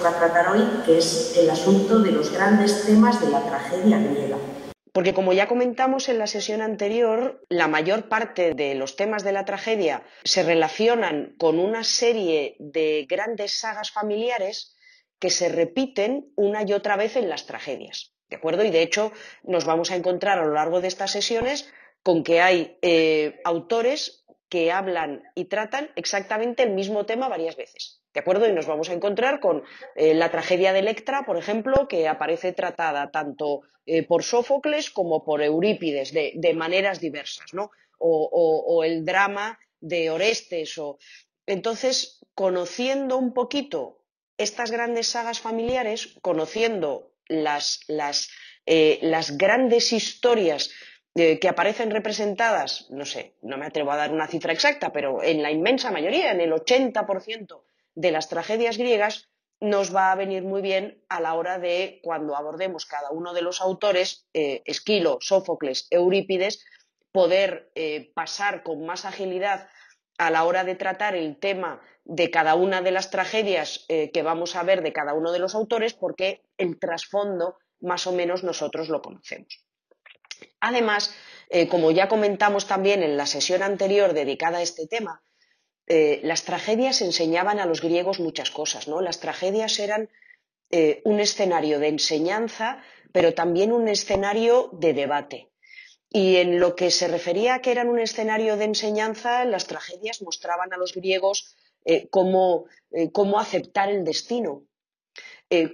toca tratar hoy, que es el asunto de los grandes temas de la tragedia griega. Porque como ya comentamos en la sesión anterior, la mayor parte de los temas de la tragedia se relacionan con una serie de grandes sagas familiares que se repiten una y otra vez en las tragedias. ¿De acuerdo? Y de hecho nos vamos a encontrar a lo largo de estas sesiones con que hay eh, autores que hablan y tratan exactamente el mismo tema varias veces. ¿De acuerdo? Y nos vamos a encontrar con eh, la tragedia de Electra, por ejemplo, que aparece tratada tanto eh, por Sófocles como por Eurípides, de, maneras diversas, ¿no? O, el drama de Orestes. O... Entonces, conociendo un poquito estas grandes sagas familiares, conociendo las, las, las grandes historias que aparecen representadas, no sé, no me atrevo a dar una cifra exacta, pero en la inmensa mayoría, en el 80% de las tragedias griegas, nos va a venir muy bien a la hora de cuando abordemos cada uno de los autores, eh, Esquilo, Sófocles, Eurípides, poder eh, pasar con más agilidad a la hora de tratar el tema de cada una de las tragedias eh, que vamos a ver de cada uno de los autores, porque el trasfondo más o menos nosotros lo conocemos. Además, como ya comentamos también en la sesión anterior dedicada a este tema, eh, las tragedias enseñaban a los griegos muchas cosas, ¿no? Las tragedias eran eh, un escenario de enseñanza, pero también un escenario de debate. Y en lo que se refería a que eran un escenario de enseñanza, las tragedias mostraban a los griegos cómo, aceptar el destino,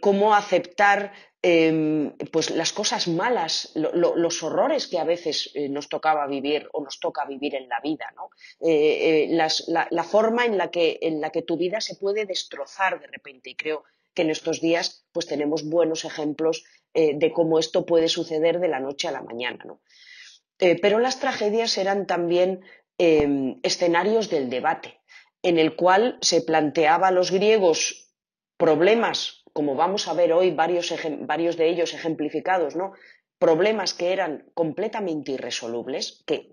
cómo aceptar Em, pues las cosas malas, los horrores que a veces eh, nos tocaba vivir o nos toca vivir en la vida, ¿no? Eh, eh, la, forma en la, que, en la que tu vida se puede destrozar de repente. Y creo que en estos días pues tenemos buenos ejemplos de cómo esto puede suceder de la noche a la mañana. ¿no? pero las tragedias eran también em, escenarios del debate, en el cual se planteaba a los griegos problemas como vamos a ver hoy varios, de ellos ejemplificados, ¿no? problemas que eran completamente irresolubles, que,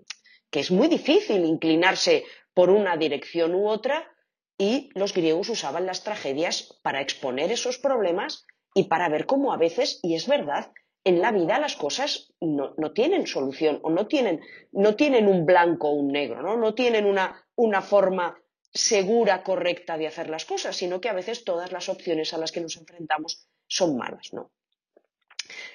es muy difícil inclinarse por una dirección u otra, y los griegos usaban las tragedias para exponer esos problemas y para ver cómo a veces, y es verdad, en la vida las cosas no, tienen solución o no tienen, no tienen, un blanco o un negro, no, no tienen una, una forma segura, correcta de hacer las cosas, sino que a veces todas las opciones a las que nos enfrentamos son malas, ¿no?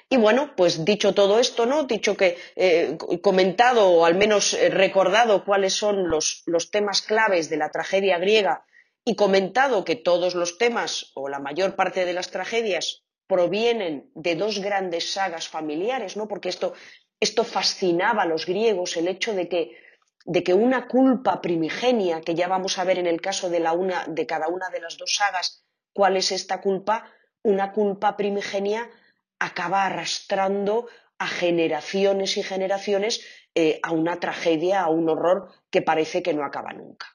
Y bueno, pues dicho todo esto, ¿no? Dicho que eh, comentado o al menos eh, recordado cuáles son los, los, temas claves de la tragedia griega y comentado que todos los temas o la mayor parte de las tragedias provienen de dos grandes sagas familiares, ¿no? Porque esto, esto fascinaba a los griegos, el hecho de que de que una culpa primigenia, que ya vamos a ver en el caso de, la una, de cada una de las dos sagas, cuál es esta culpa, una culpa primigenia acaba arrastrando a generaciones y generaciones eh, a una tragedia, a un horror que parece que no acaba nunca.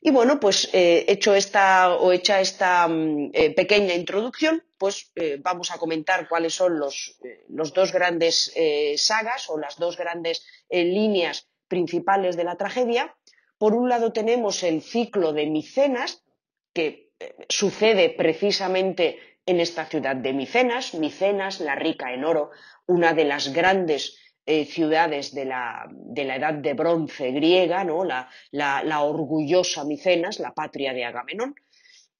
Y bueno, pues eh, hecho esta o hecha esta mm, eh, pequeña introducción, pues vamos a comentar cuáles son los, los dos grandes sagas o las dos grandes líneas principales de la tragedia. Por un lado tenemos el ciclo de Micenas, que eh, sucede precisamente en esta ciudad de Micenas, Micenas, la rica en oro, una de las grandes eh, ciudades de la, edad de bronce griega, ¿no? la, orgullosa Micenas, la patria de Agamenón.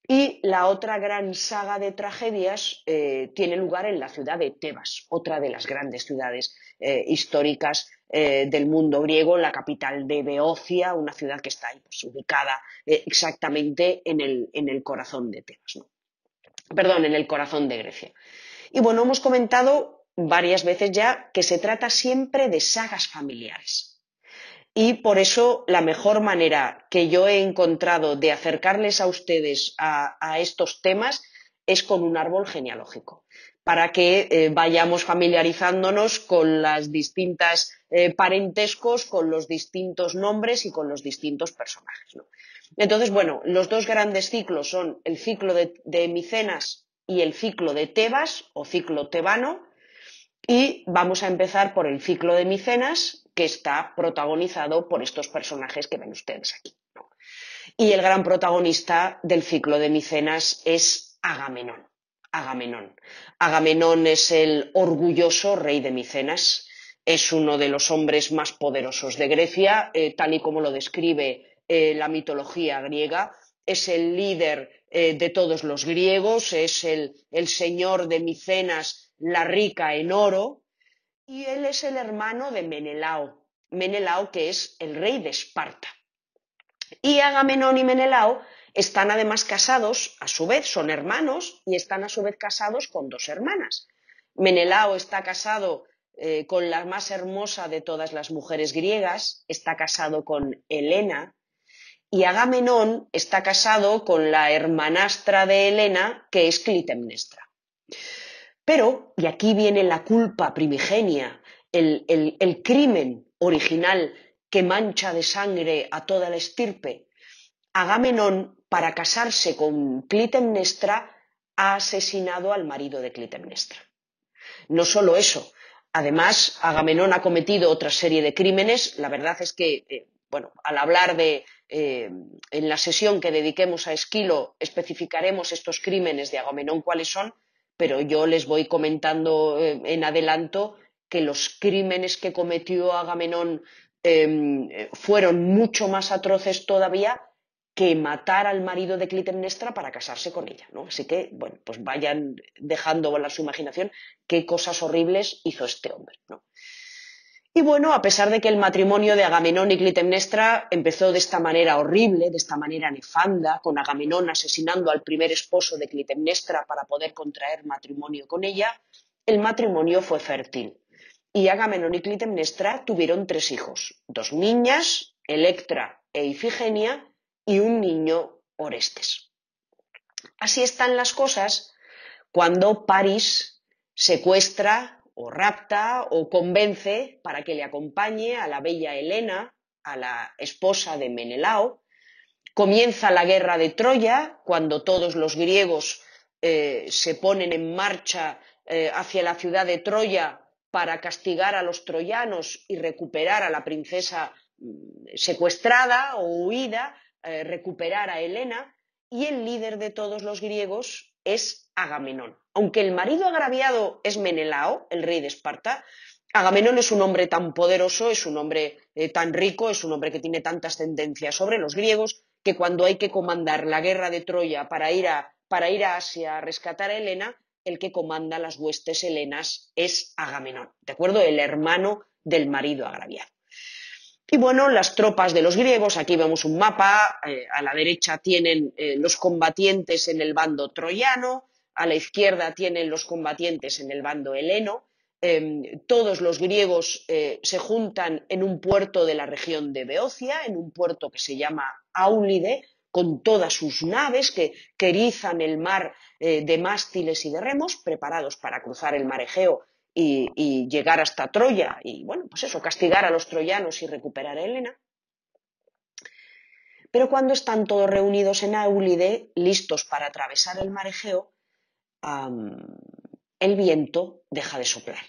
Y la otra gran saga de tragedias eh, tiene lugar en la ciudad de Tebas, otra de las grandes ciudades históricas eh, del mundo griego, la capital de Beocia, una ciudad que está pues, ubicada eh, exactamente en el, corazón de Tebas, perdón, en el corazón de Grecia. Y bueno, hemos comentado varias veces ya que se trata siempre de sagas familiares. Y por eso la mejor manera que yo he encontrado de acercarles a ustedes a estos temas es con un árbol genealógico para que eh, vayamos familiarizándonos con las distintas eh, parentescos, con los distintos nombres y con los distintos personajes. Entonces, bueno, los dos grandes ciclos son el ciclo de, Micenas y el ciclo de Tebas o ciclo tebano. Y vamos a empezar por el ciclo de Micenas, que está protagonizado por estos personajes que ven ustedes aquí. Y el gran protagonista del ciclo de Micenas es Agamenón. Agamenón. Agamenón es el orgulloso rey de Micenas, es uno de los hombres más poderosos de Grecia, eh, tal y como lo describe eh, la mitología griega, es el líder eh, de todos los griegos, es el, el señor de Micenas, la rica en oro, y él es el hermano de Menelao, Menelao que es el rey de Esparta. Y Agamenón y Menelao están además casados, a su vez son hermanos y están a su vez casados con dos hermanas. Menelao está casado eh, con la más hermosa de todas las mujeres griegas, está casado con Helena, y Agamenón está casado con la hermanastra de Helena, que es Clitemnestra. Pero, y aquí viene la culpa primigenia, el crimen original que mancha de sangre a toda la estirpe, Agamenón, para casarse con Clitemnestra, ha asesinado al marido de Clitemnestra. No solo eso, además Agamenón ha cometido otra serie de crímenes. La verdad es que, eh, bueno, al hablar de, eh, en la sesión que dediquemos a Esquilo, especificaremos estos crímenes de Agamenón cuáles son, pero yo les voy comentando eh, en adelanto que los crímenes que cometió Agamenón em, fueron mucho más atroces todavía que matar al marido de Clitemnestra para casarse con ella, ¿no? Así que, bueno, pues vayan dejando volar su imaginación qué cosas horribles hizo este hombre, ¿no? Y bueno, a pesar de que el matrimonio de Agamenón y Clitemnestra empezó de esta manera horrible, de esta manera nefanda, con Agamenón asesinando al primer esposo de Clitemnestra para poder contraer matrimonio con ella, el matrimonio fue fértil. Y Agamenón y Clitemnestra tuvieron tres hijos, dos niñas, Electra e Ifigenia, y un niño Orestes. Así están las cosas cuando París secuestra o rapta o convence para que le acompañe a la bella Helena, a la esposa de Menelao. Comienza la guerra de Troya cuando todos los griegos eh, se ponen en marcha eh, hacia la ciudad de Troya para castigar a los troyanos y recuperar a la princesa mm, secuestrada o huida eh, recuperar a Helena y el líder de todos los griegos es Agamenón. Aunque el marido agraviado es Menelao, el rey de Esparta, Agamenón es un hombre tan poderoso, es un hombre eh, tan rico, es un hombre que tiene tantas tendencias sobre los griegos, que cuando hay que comandar la guerra de Troya para ir a, para ir a Asia a rescatar a Helena, el que comanda las huestes helenas es Agamenón, ¿de acuerdo? El hermano del marido agraviado. Y bueno, las tropas de los griegos, aquí vemos un mapa, eh, a la derecha tienen eh, los combatientes en el bando troyano, a la izquierda tienen los combatientes en el bando heleno. Em, todos los griegos eh, se juntan en un puerto de la región de Beocia, en un puerto que se llama Áulide, con todas sus naves que, que erizan el mar de mástiles y de remos, preparados para cruzar el mar Egeo y, llegar hasta Troya y, bueno, pues eso, castigar a los troyanos y recuperar a Helena. Pero cuando están todos reunidos en Aulide, listos para atravesar el mar Egeo, el viento deja de soplar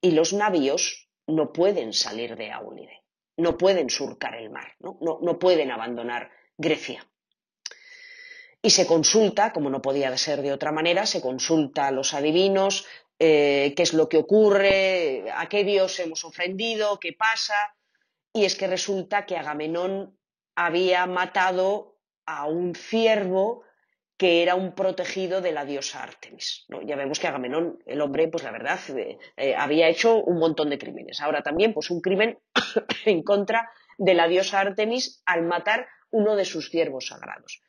y los navíos no pueden salir de Aulide, no pueden surcar el mar, no, no pueden abandonar Grecia. Y se consulta, como no podía ser de otra manera, se consulta a los adivinos, eh, qué es lo que ocurre, a qué dios hemos ofendido, qué pasa. Y es que resulta que Agamenón había matado a un ciervo que era un protegido de la diosa Artemis. Ya vemos que Agamenón, el hombre, pues la verdad, eh, eh, había hecho un montón de crímenes. Ahora también, pues un crimen en contra de la diosa Artemis al matar uno de sus ciervos sagrados.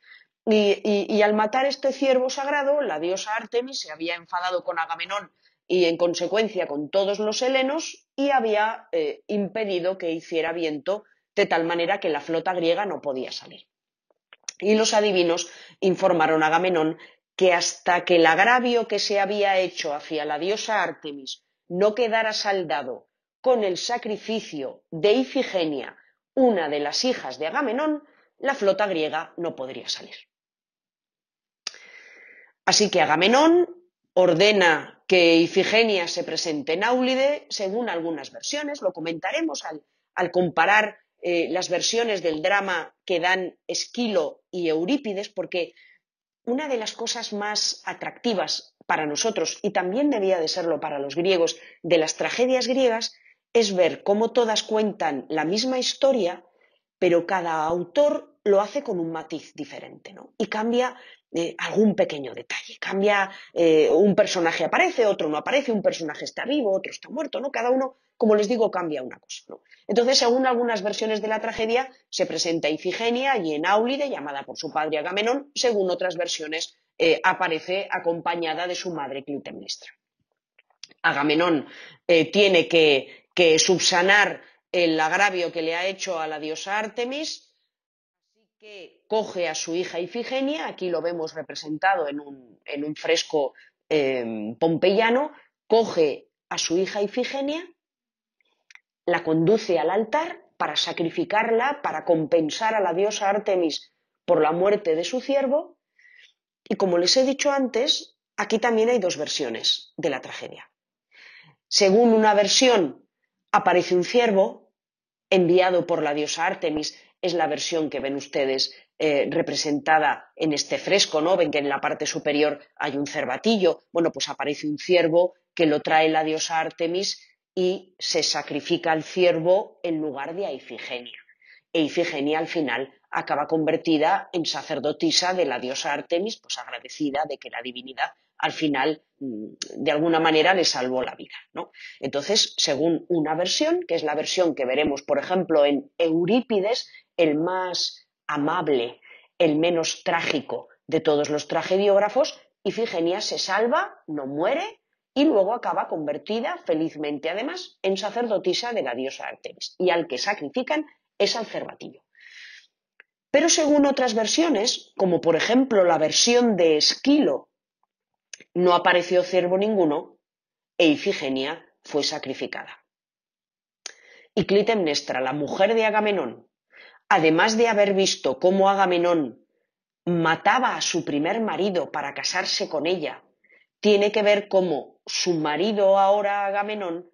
Y, al matar este ciervo sagrado, la diosa Artemis se había enfadado con Agamenón y en consecuencia con todos los helenos y había eh, impedido que hiciera viento de tal manera que la flota griega no podía salir. Y los adivinos informaron a Agamenón que hasta que el agravio que se había hecho hacia la diosa Artemis no quedara saldado con el sacrificio de Ifigenia, una de las hijas de Agamenón, la flota griega no podría salir. Así que Agamenón ordena que Ifigenia se presente en Áulide, según algunas versiones, lo comentaremos al, comparar eh, las versiones del drama que dan Esquilo y Eurípides, porque una de las cosas más atractivas para nosotros y también debía de serlo para los griegos de las tragedias griegas es ver cómo todas cuentan la misma historia, pero cada autor lo hace con un matiz diferente, ¿no? Y cambia eh, algún pequeño detalle. Cambia, eh, un personaje aparece, otro no aparece, un personaje está vivo, otro está muerto, ¿no? Cada uno, como les digo, cambia una cosa, ¿no? Entonces, según algunas versiones de la tragedia, se presenta Ifigenia y en Áulide, llamada por su padre Agamenón, según otras versiones, eh, aparece acompañada de su madre Clitemnestra. Agamenón tiene que, que subsanar el agravio que le ha hecho a la diosa Artemis, que coge a su hija Ifigenia, aquí lo vemos representado en un, fresco em, pompeyano, coge a su hija Ifigenia, la conduce al altar para sacrificarla, para compensar a la diosa Artemis por la muerte de su ciervo, y como les he dicho antes, aquí también hay dos versiones de la tragedia. Según una versión, aparece un ciervo enviado por la diosa Artemis es la versión que ven ustedes eh, representada en este fresco, ¿no? Ven que en la parte superior hay un cervatillo. Bueno, pues aparece un ciervo que lo trae la diosa Artemis y se sacrifica al ciervo en lugar de a Ifigenia. E Ifigenia al final acaba convertida en sacerdotisa de la diosa Artemis, pues agradecida de que la divinidad al final mm, de alguna manera le salvó la vida. ¿no? Entonces, según una versión, que es la versión que veremos, por ejemplo, en Eurípides, el más amable, el menos trágico de todos los tragediógrafos, Ifigenia se salva, no muere y luego acaba convertida, felizmente además, en sacerdotisa de la diosa Artemis, y al que sacrifican es al cervatillo. Pero según otras versiones, como por ejemplo la versión de Esquilo, no apareció ciervo ninguno e Ifigenia fue sacrificada. Y Clitemnestra, la mujer de Agamenón, además de haber visto cómo Agamenón mataba a su primer marido para casarse con ella, tiene que ver cómo su marido ahora Agamenón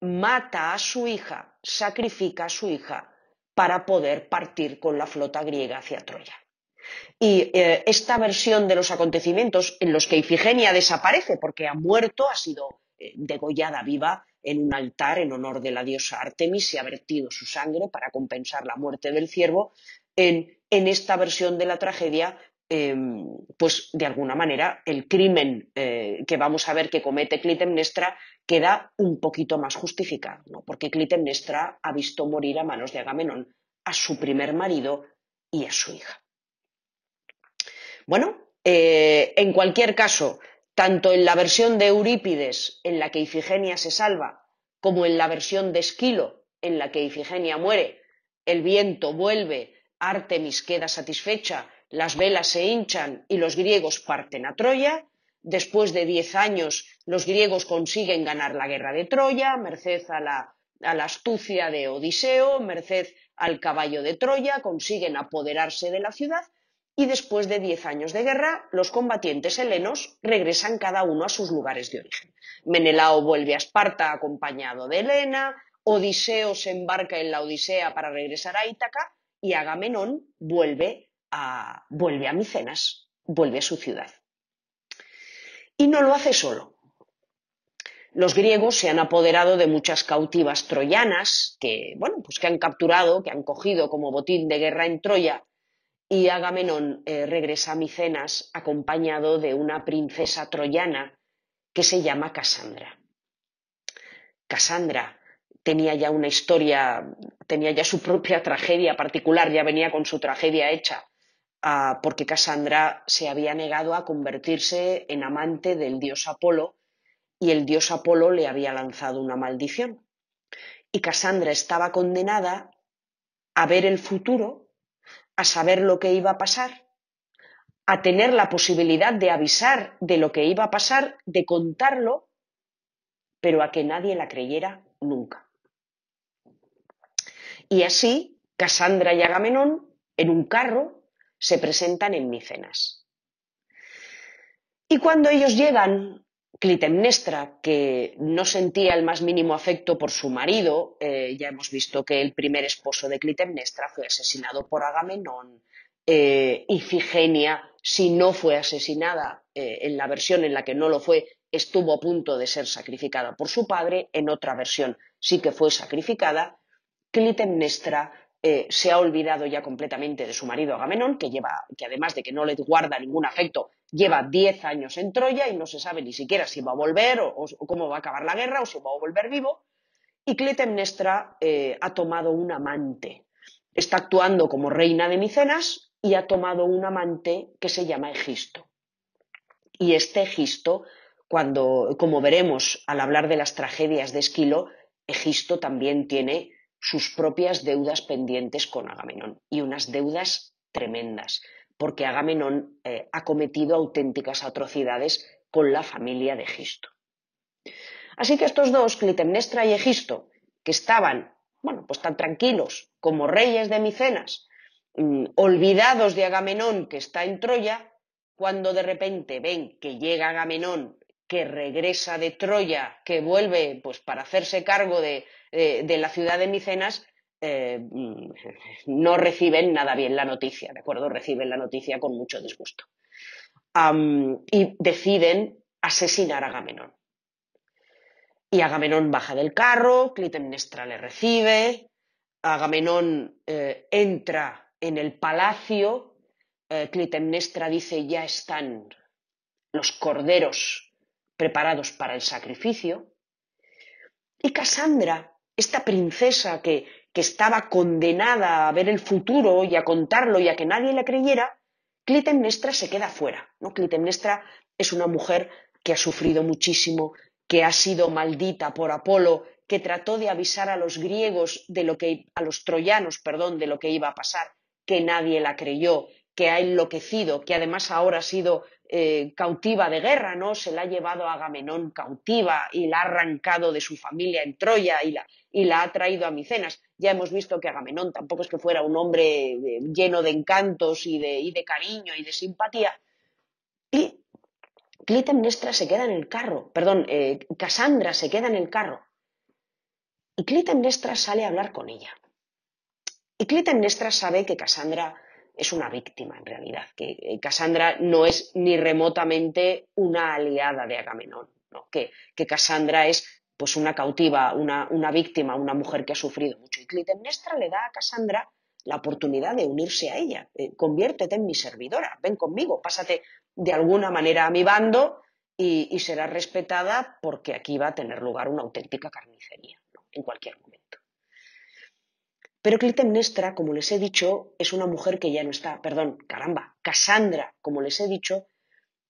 mata a su hija, sacrifica a su hija para poder partir con la flota griega hacia Troya. Y eh, esta versión de los acontecimientos en los que Ifigenia desaparece porque ha muerto, ha sido eh, degollada viva en un altar en honor de la diosa Artemis y ha vertido su sangre para compensar la muerte del ciervo, en, esta versión de la tragedia em, pues de alguna manera el crimen eh, que vamos a ver que comete Clitemnestra queda un poquito más justificado, ¿no? porque Clitemnestra ha visto morir a manos de Agamenón a su primer marido y a su hija. Bueno, eh, en cualquier caso, tanto en la versión de Eurípides, en la que Ifigenia se salva, como en la versión de Esquilo, en la que Ifigenia muere, el viento vuelve, Artemis queda satisfecha, las velas se hinchan y los griegos parten a Troya. Después de diez años, los griegos consiguen ganar la guerra de Troya, merced a la, a la astucia de Odiseo, merced al caballo de Troya, consiguen apoderarse de la ciudad y después de diez años de guerra, los combatientes helenos regresan cada uno a sus lugares de origen. Menelao vuelve a Esparta acompañado de Helena, Odiseo se embarca en la Odisea para regresar a Ítaca y Agamenón vuelve a, vuelve a Micenas, vuelve a su ciudad. Y no lo hace solo. Los griegos se han apoderado de muchas cautivas troyanas que, bueno, pues que han capturado, que han cogido como botín de guerra en Troya y Agamenón eh, regresa a Micenas acompañado de una princesa troyana que se llama Casandra. Casandra tenía ya una historia, tenía ya su propia tragedia particular, ya venía con su tragedia hecha, ah, porque Casandra se había negado a convertirse en amante del dios Apolo y el dios Apolo le había lanzado una maldición. Y Casandra estaba condenada a ver el futuro a saber lo que iba a pasar, a tener la posibilidad de avisar de lo que iba a pasar, de contarlo, pero a que nadie la creyera nunca. Y así, Casandra y Agamenón, en un carro, se presentan en Micenas. Y cuando ellos llegan Clitemnestra, que no sentía el más mínimo afecto por su marido, eh, ya hemos visto que el primer esposo de Clitemnestra fue asesinado por Agamenón, eh, Ifigenia, si no fue asesinada eh, en la versión en la que no lo fue, estuvo a punto de ser sacrificada por su padre, en otra versión sí que fue sacrificada. Clitemnestra eh, se ha olvidado ya completamente de su marido Agamenón, que, lleva, que además de que no le guarda ningún afecto, lleva diez años en Troya y no se sabe ni siquiera si va a volver o, cómo va a acabar la guerra o si va a volver vivo. Y Clitemnestra eh, ha tomado un amante. Está actuando como reina de Micenas y ha tomado un amante que se llama Egisto. Y este Egisto, cuando, como veremos al hablar de las tragedias de Esquilo, Egisto también tiene sus propias deudas pendientes con Agamenón y unas deudas tremendas, porque Agamenón eh, ha cometido auténticas atrocidades con la familia de Egisto. Así que estos dos, Clitemnestra y Egisto, que estaban, bueno, pues tan tranquilos como reyes de Micenas, mm, olvidados de Agamenón que está en Troya, cuando de repente ven que llega Agamenón, que regresa de Troya, que vuelve pues para hacerse cargo de, de, la ciudad de Micenas eh, no reciben nada bien la noticia, ¿de acuerdo? Reciben la noticia con mucho disgusto. y deciden asesinar a Agamenón. Y Agamenón baja del carro, Clitemnestra le recibe, Agamenón eh, entra en el palacio, eh, Clitemnestra dice ya están los corderos preparados para el sacrificio, y Casandra esta princesa que, estaba condenada a ver el futuro y a contarlo y a que nadie le creyera, Clitemnestra se queda fuera. ¿no? Clitemnestra es una mujer que ha sufrido muchísimo, que ha sido maldita por Apolo, que trató de avisar a los griegos de lo que, a los troyanos, perdón, de lo que iba a pasar, que nadie la creyó, que ha enloquecido, que además ahora ha sido eh, cautiva de guerra, ¿no? Se la ha llevado a Agamenón cautiva y la ha arrancado de su familia en Troya y la, y la ha traído a Micenas. Ya hemos visto que Agamenón tampoco es que fuera un hombre eh, lleno de encantos y de, y de cariño y de simpatía. Y Clitemnestra se queda en el carro, perdón, eh, Casandra se queda en el carro. Y Clitemnestra sale a hablar con ella. Y Clitemnestra sabe que Casandra es una víctima en realidad, que eh, Cassandra no es ni remotamente una aliada de Agamenón, que, que Cassandra es pues una cautiva, una, víctima, una mujer que ha sufrido mucho. Y Clitemnestra le da a Cassandra la oportunidad de unirse a ella. Eh, conviértete en mi servidora, ven conmigo, pásate de alguna manera a mi bando y, y serás respetada porque aquí va a tener lugar una auténtica carnicería en cualquier momento. Pero Clitemnestra, como les he dicho, es una mujer que ya no está, perdón, caramba, Cassandra, como les he dicho,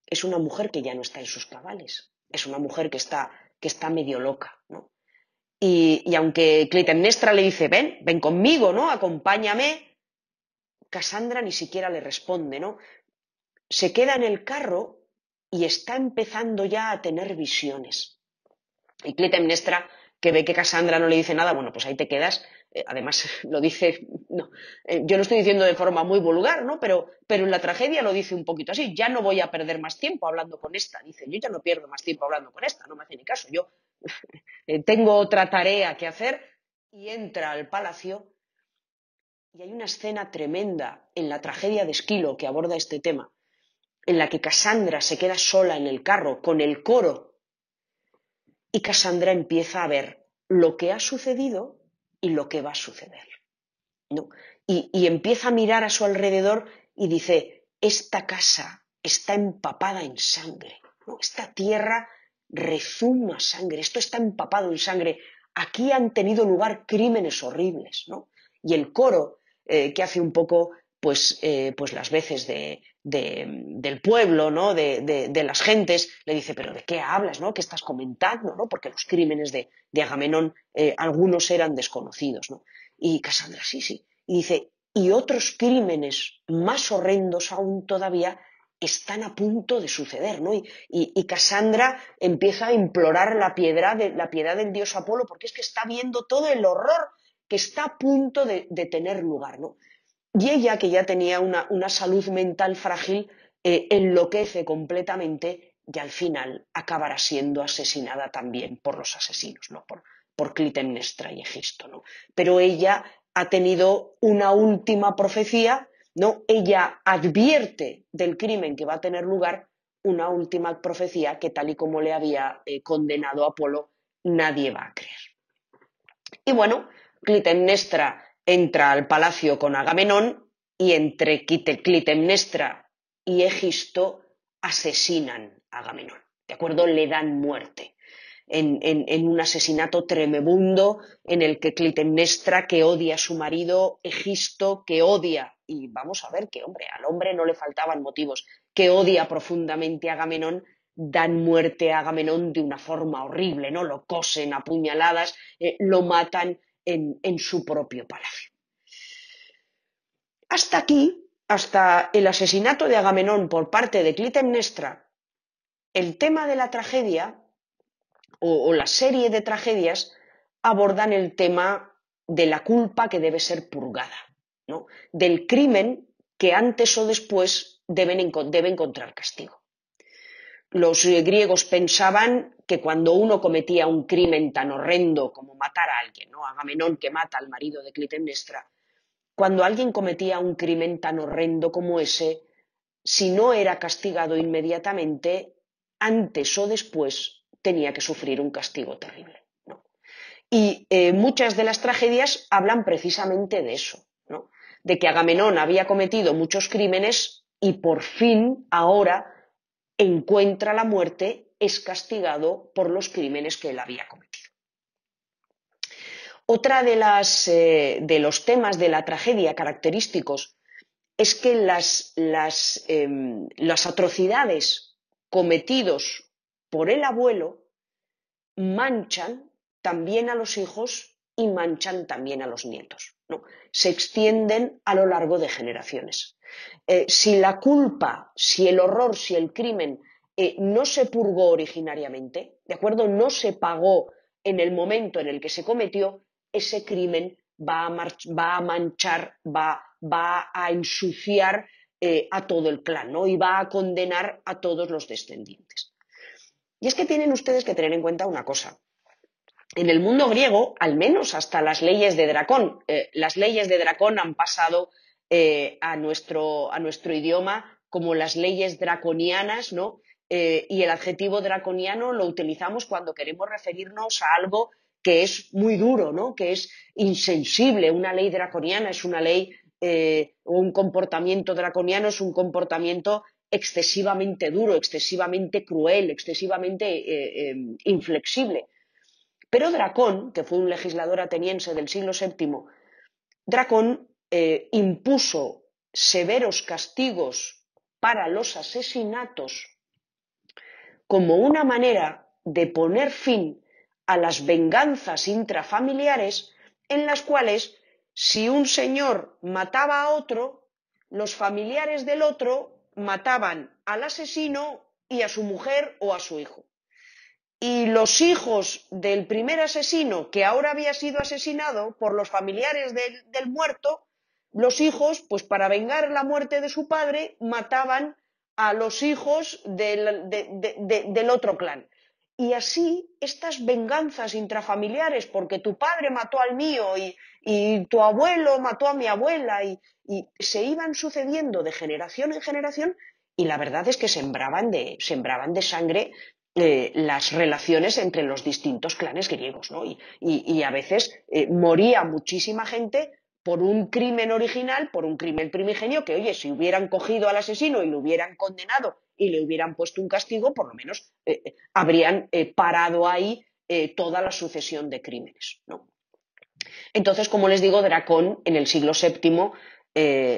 es una mujer que ya no está en sus cabales, es una mujer que está, que está medio loca, ¿no? Y, y aunque Clitemnestra le dice, ven, ven conmigo, ¿no? Acompáñame, Cassandra ni siquiera le responde, ¿no? Se queda en el carro y está empezando ya a tener visiones. Y Clitemnestra, que ve que Cassandra no le dice nada, bueno, pues ahí te quedas eh, además lo dice, no, eh, yo lo estoy diciendo de forma muy vulgar, ¿no? Pero, pero en la tragedia lo dice un poquito así, ya no voy a perder más tiempo hablando con esta, dice, yo ya no pierdo más tiempo hablando con esta, no me hace ni caso, yo eh, tengo otra tarea que hacer y entra al palacio y hay una escena tremenda en la tragedia de Esquilo que aborda este tema, en la que Cassandra se queda sola en el carro con el coro y Cassandra empieza a ver lo que ha sucedido y lo que va a suceder. ¿no? Y, empieza a mirar a su alrededor y dice, esta casa está empapada en sangre, ¿no? esta tierra rezuma sangre, esto está empapado en sangre, aquí han tenido lugar crímenes horribles. ¿no? Y el coro, eh, que hace un poco pues, eh, pues las veces de, del pueblo, ¿no? De, las gentes, le dice, pero ¿de qué hablas? ¿no? ¿Qué estás comentando? ¿no? Porque los crímenes de, Agamenón, eh, algunos eran desconocidos. ¿no? Y Casandra, sí, sí. Y dice, y otros crímenes más horrendos aún todavía están a punto de suceder, ¿no? Y, y, Cassandra empieza a implorar la piedad, de, la piedad del dios Apolo porque es que está viendo todo el horror que está a punto de, de tener lugar, ¿no? Y ella, que ya tenía una, salud mental frágil, eh, enloquece completamente y al final acabará siendo asesinada también por los asesinos, ¿no? por, por Clitemnestra y Egisto. ¿no? Pero ella ha tenido una última profecía ¿no? Ella advierte del crimen que va a tener lugar una última profecía que tal y como le había eh, condenado Apolo, nadie va a creer. Y bueno, Clitemnestra entra al palacio con Agamenón y entre Clitemnestra y Egisto asesinan a Agamenón. ¿De acuerdo? Le dan muerte. En, un asesinato tremebundo en el que Clitemnestra, que odia a su marido, Egisto, que odia, y vamos a ver que, hombre, al hombre no le faltaban motivos, que odia profundamente a Agamenón, dan muerte a Agamenón de una forma horrible, ¿no? Lo cosen a puñaladas, eh, lo matan en, su propio palacio. Hasta aquí, hasta el asesinato de Agamenón por parte de Clitemnestra, el tema de la tragedia o, la serie de tragedias abordan el tema de la culpa que debe ser purgada, ¿no? del crimen que antes o después debe encontrar castigo. Los griegos pensaban que cuando uno cometía un crimen tan horrendo como matar a alguien, ¿no? Agamenón que mata al marido de Clitemnestra, cuando alguien cometía un crimen tan horrendo como ese, si no era castigado inmediatamente, antes o después tenía que sufrir un castigo terrible. Y eh, muchas de las tragedias hablan precisamente de eso, de que Agamenón había cometido muchos crímenes y por fin ahora encuentra la muerte, es castigado por los crímenes que él había cometido. Otra de, las, eh, de los temas de la tragedia característicos es que las, las, em, las atrocidades cometidos por el abuelo manchan también a los hijos y manchan también a los nietos. ¿no? Se extienden a lo largo de generaciones. Eh, si la culpa, si el horror, si el crimen eh, no se purgó originariamente, ¿de acuerdo? No se pagó en el momento en el que se cometió, ese crimen va a, manchar, va, a ensuciar eh, a todo el clan, ¿no? Y va a condenar a todos los descendientes. Y es que tienen ustedes que tener en cuenta una cosa. En el mundo griego, al menos hasta las leyes de Dracón, las leyes de Dracón han pasado eh, a, nuestro, idioma como las leyes draconianas, ¿no? Eh, y el adjetivo draconiano lo utilizamos cuando queremos referirnos a algo que es muy duro, ¿no? que es insensible. Una ley draconiana es una ley eh, o un comportamiento draconiano es un comportamiento excesivamente duro, excesivamente cruel, excesivamente inflexible. Pero Dracón, que fue un legislador ateniense del siglo VII, Dracón eh, impuso severos castigos para los asesinatos como una manera de poner fin a las venganzas intrafamiliares en las cuales si un señor mataba a otro, los familiares del otro mataban al asesino y a su mujer o a su hijo. Y los hijos del primer asesino, que ahora había sido asesinado por los familiares del muerto, los hijos, pues para vengar la muerte de su padre, mataban a los hijos del, otro clan. Y así estas venganzas intrafamiliares, porque tu padre mató al mío y, tu abuelo mató a mi abuela, y, se iban sucediendo de generación en generación, y la verdad es que sembraban de, sembraban de sangre eh, las relaciones entre los distintos clanes griegos, ¿no? Y, a veces eh, moría muchísima gente por un crimen original, por un crimen primigenio, que oye, si hubieran cogido al asesino y lo hubieran condenado y le hubieran puesto un castigo, por lo menos eh, eh, habrían eh, parado ahí toda la sucesión de crímenes. Entonces, como les digo, Dracón en el siglo VII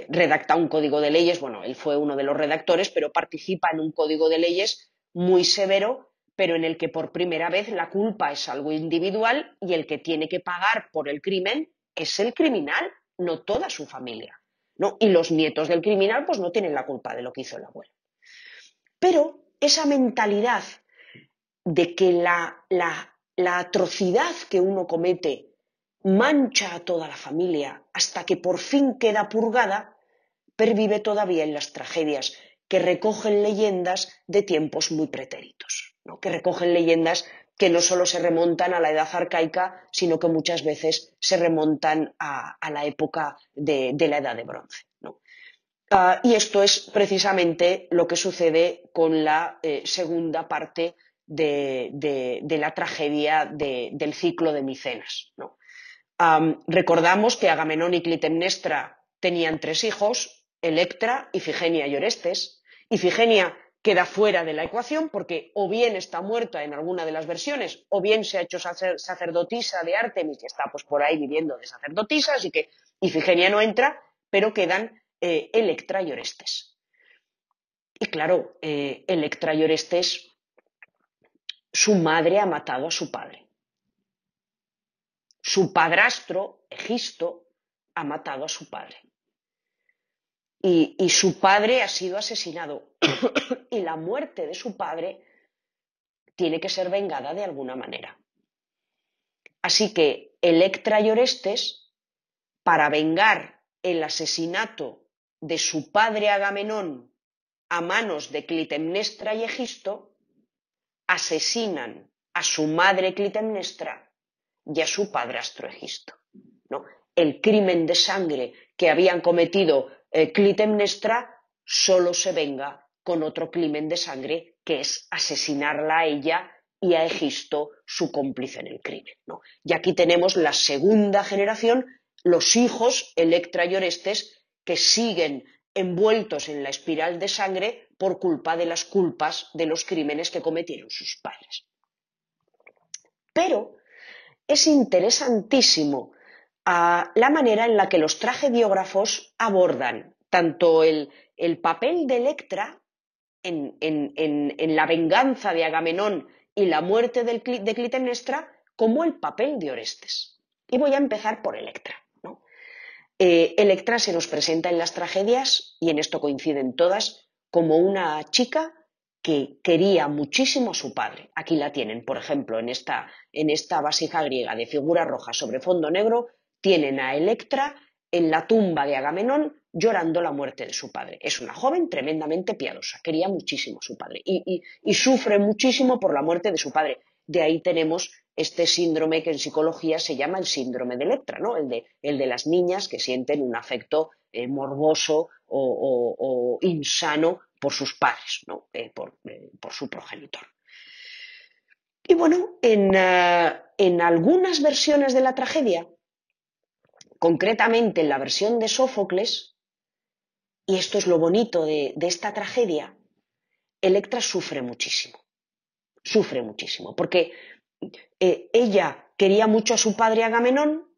redacta un código de leyes, bueno, él fue uno de los redactores, pero participa en un código de leyes muy severo, pero en el que por primera vez la culpa es algo individual y el que tiene que pagar por el crimen es el criminal, no toda su familia. ¿no? Y los nietos del criminal pues no tienen la culpa de lo que hizo el abuelo. Pero esa mentalidad de que la, la atrocidad que uno comete mancha a toda la familia hasta que por fin queda purgada, pervive todavía en las tragedias que recogen leyendas de tiempos muy pretéritos, ¿no? que recogen leyendas que no solo se remontan a la edad arcaica, sino que muchas veces se remontan a, la época de, la edad de bronce. Ah, y esto es precisamente lo que sucede con la eh, segunda parte de, la tragedia del ciclo de Micenas. recordamos que Agamenón y Clitemnestra tenían tres hijos, Electra, Ifigenia y Orestes. Queda fuera de la ecuación porque o bien está muerta en alguna de las versiones o bien se ha hecho sacerdotisa de Artemis y está pues por ahí viviendo de sacerdotisa, así que Ifigenia no entra, pero quedan eh, Electra y Orestes. Y claro, eh, Electra y Orestes, su madre ha matado a su padre. Su padrastro, Egisto, ha matado a su padre y, su padre ha sido asesinado. y la muerte de su padre tiene que ser vengada de alguna manera. Así que Electra y Orestes, para vengar el asesinato de su padre Agamenón a manos de Clitemnestra y Egisto, asesinan a su madre Clitemnestra y a su padrastro Egisto. ¿no? El crimen de sangre que habían cometido eh, Clitemnestra solo se venga con otro crimen de sangre, que es asesinarla a ella y a Egisto, su cómplice en el crimen. Y aquí tenemos la segunda generación, los hijos Electra y Orestes, que siguen envueltos en la espiral de sangre por culpa de las culpas de los crímenes que cometieron sus padres. Pero es interesantísimo la manera en la que los tragediógrafos abordan tanto el, papel de Electra en, la venganza de Agamenón y la muerte de Clitemnestra como el papel de Orestes. Y voy a empezar por Electra. Eh, Electra se nos presenta en las tragedias, y en esto coinciden todas, como una chica que quería muchísimo a su padre. Aquí la tienen, por ejemplo, en esta, en esta vasija griega de figura roja sobre fondo negro, tienen a Electra en la tumba de Agamenón llorando la muerte de su padre. Es una joven tremendamente piadosa, quería muchísimo a su padre y, sufre muchísimo por la muerte de su padre. De ahí tenemos este síndrome que en psicología se llama el síndrome de Electra, ¿no? el, de, las niñas que sienten un afecto eh, morboso o, insano por sus padres, ¿no? Eh, eh, por, su progenitor. Y bueno, en algunas versiones de la tragedia Concretamente en la versión de Sófocles, y esto es lo bonito de, esta tragedia, Electra sufre muchísimo, sufre muchísimo, porque eh, ella quería mucho a su padre Agamenón,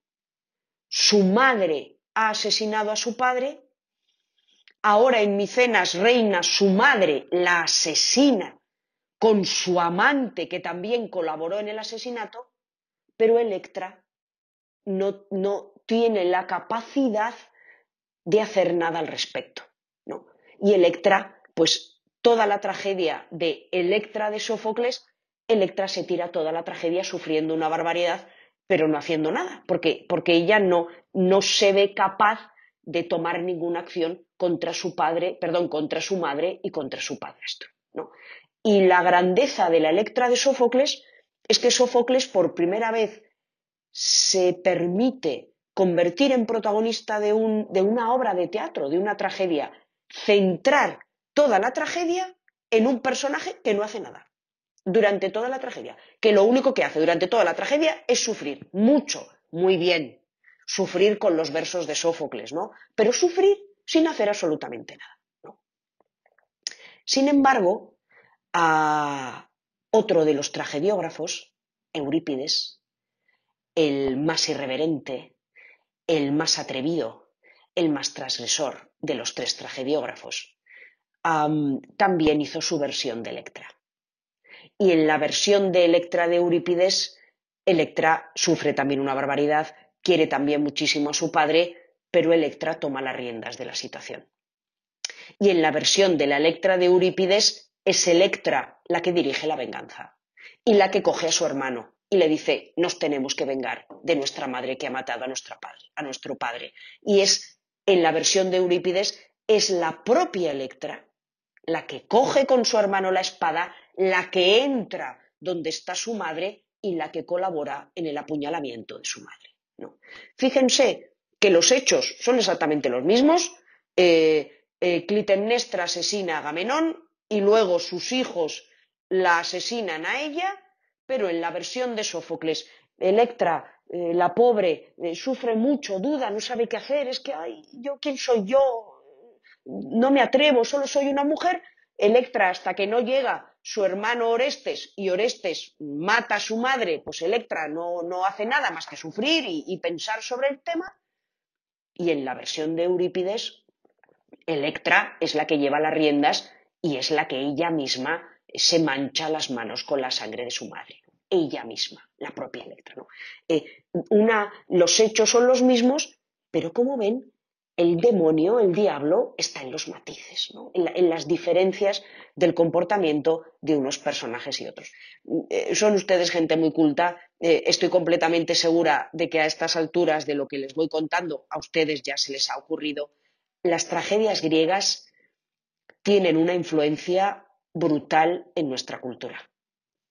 su madre ha asesinado a su padre, ahora en Micenas reina su madre la asesina con su amante que también colaboró en el asesinato, pero Electra no, no tiene la capacidad de hacer nada al respecto. ¿no? Y Electra, pues toda la tragedia de Electra de Sófocles, Electra se tira toda la tragedia sufriendo una barbaridad, pero no haciendo nada, porque, porque ella no, no se ve capaz de tomar ninguna acción contra su padre, perdón, contra su madre y contra su padrastro. ¿no? Y la grandeza de la Electra de Sófocles es que Sófocles por primera vez se permite convertir en protagonista de, una obra de teatro, de una tragedia, centrar toda la tragedia en un personaje que no hace nada durante toda la tragedia, que lo único que hace durante toda la tragedia es sufrir mucho, muy bien, sufrir con los versos de Sófocles, ¿no? Pero sufrir sin hacer absolutamente nada. Sin embargo, a otro de los tragediógrafos, Eurípides, el más irreverente, el más atrevido, el más transgresor de los tres tragediógrafos, también hizo su versión de Electra. Y en la versión de Electra de Eurípides, Electra sufre también una barbaridad, quiere también muchísimo a su padre, pero Electra toma las riendas de la situación. Y en la versión de la Electra de Eurípides es Electra la que dirige la venganza y la que coge a su hermano y le dice, nos tenemos que vengar de nuestra madre que ha matado a, padre, a nuestro padre. Y es, en la versión de Eurípides, es la propia Electra la que coge con su hermano la espada, la que entra donde está su madre y la que colabora en el apuñalamiento de su madre. Fíjense que los hechos son exactamente los mismos. Eh, Clitemnestra asesina a Agamenón y luego sus hijos la asesinan a ella, pero en la versión de Sófocles, Electra, eh, la pobre, eh, sufre mucho, duda, no sabe qué hacer, es que, ay, yo, ¿quién soy yo? No me atrevo, solo soy una mujer. Electra, hasta que no llega su hermano Orestes y Orestes mata a su madre, pues Electra no, no hace nada más que sufrir y pensar sobre el tema. Y en la versión de Eurípides, Electra es la que lleva las riendas y es la que ella misma se mancha las manos con la sangre de su madre. Ella misma, la propia Electra. Eh, los hechos son los mismos, pero como ven, el demonio, el diablo, está en los matices, en, las diferencias del comportamiento de unos personajes y otros. Eh, son ustedes gente muy culta, eh, estoy completamente segura de que a estas alturas de lo que les voy contando a ustedes ya se les ha ocurrido. Las tragedias griegas tienen una influencia brutal en nuestra cultura.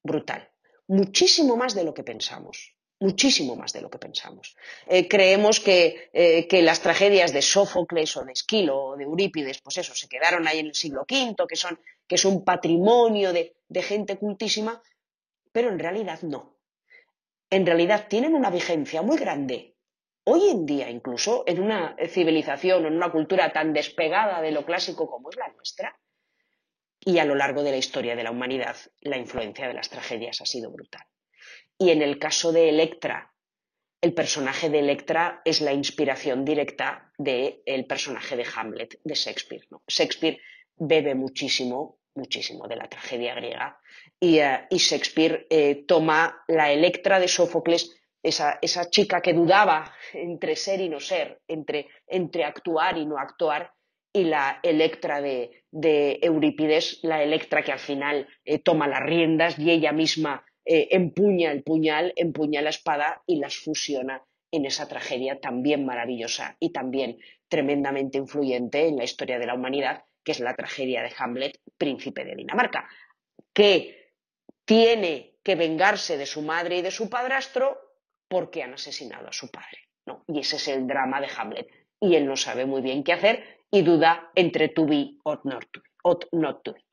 Brutal. Muchísimo más de lo que pensamos. Muchísimo más de lo que pensamos. Eh, creemos eh, que, las tragedias de Sófocles o de Esquilo o de Eurípides, pues eso, se quedaron ahí en el siglo V, que son, que es un patrimonio de, gente cultísima, pero en realidad no. En realidad tienen una vigencia muy grande hoy en día, incluso en una civilización, en una cultura tan despegada de lo clásico como es la nuestra, y a lo largo de la historia de la humanidad, la influencia de las tragedias ha sido brutal. Y en el caso de Electra, el personaje de Electra es la inspiración directa del personaje de Hamlet de Shakespeare. Shakespeare bebe muchísimo, muchísimo de la tragedia griega y, eh, Shakespeare eh, toma la Electra de Sófocles, esa, chica que dudaba entre ser y no ser, entre actuar y no actuar, y la Electra de, Eurípides, la Electra que al final eh, toma las riendas y ella misma eh, empuña el puñal, empuña la espada y las fusiona en esa tragedia también maravillosa y también tremendamente influyente en la historia de la humanidad, que es la tragedia de Hamlet, príncipe de Dinamarca, que tiene que vengarse de su madre y de su padrastro porque han asesinado a su padre. Y ese es el drama de Hamlet. Y él no sabe muy bien qué hacer y duda entre to be or not to, be.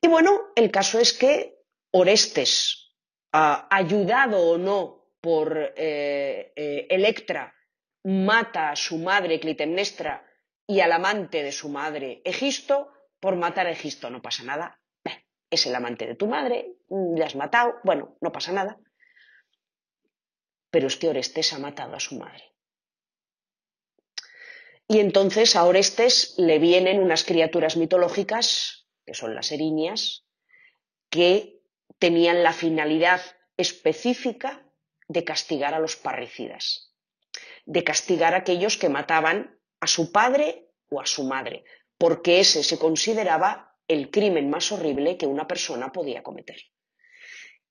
Y bueno, el caso es que Orestes, ayudado o no por eh, eh, Electra, mata a su madre Clitemnestra y al amante de su madre Egisto. Por matar a Egisto no pasa nada. es el amante de tu madre, le has matado, bueno, no pasa nada. Pero es que Orestes ha matado a su madre. Y entonces a Orestes le vienen unas criaturas mitológicas, que son las erinias, que tenían la finalidad específica de castigar a los parricidas, de castigar a aquellos que mataban a su padre o a su madre, porque ese se consideraba el crimen más horrible que una persona podía cometer.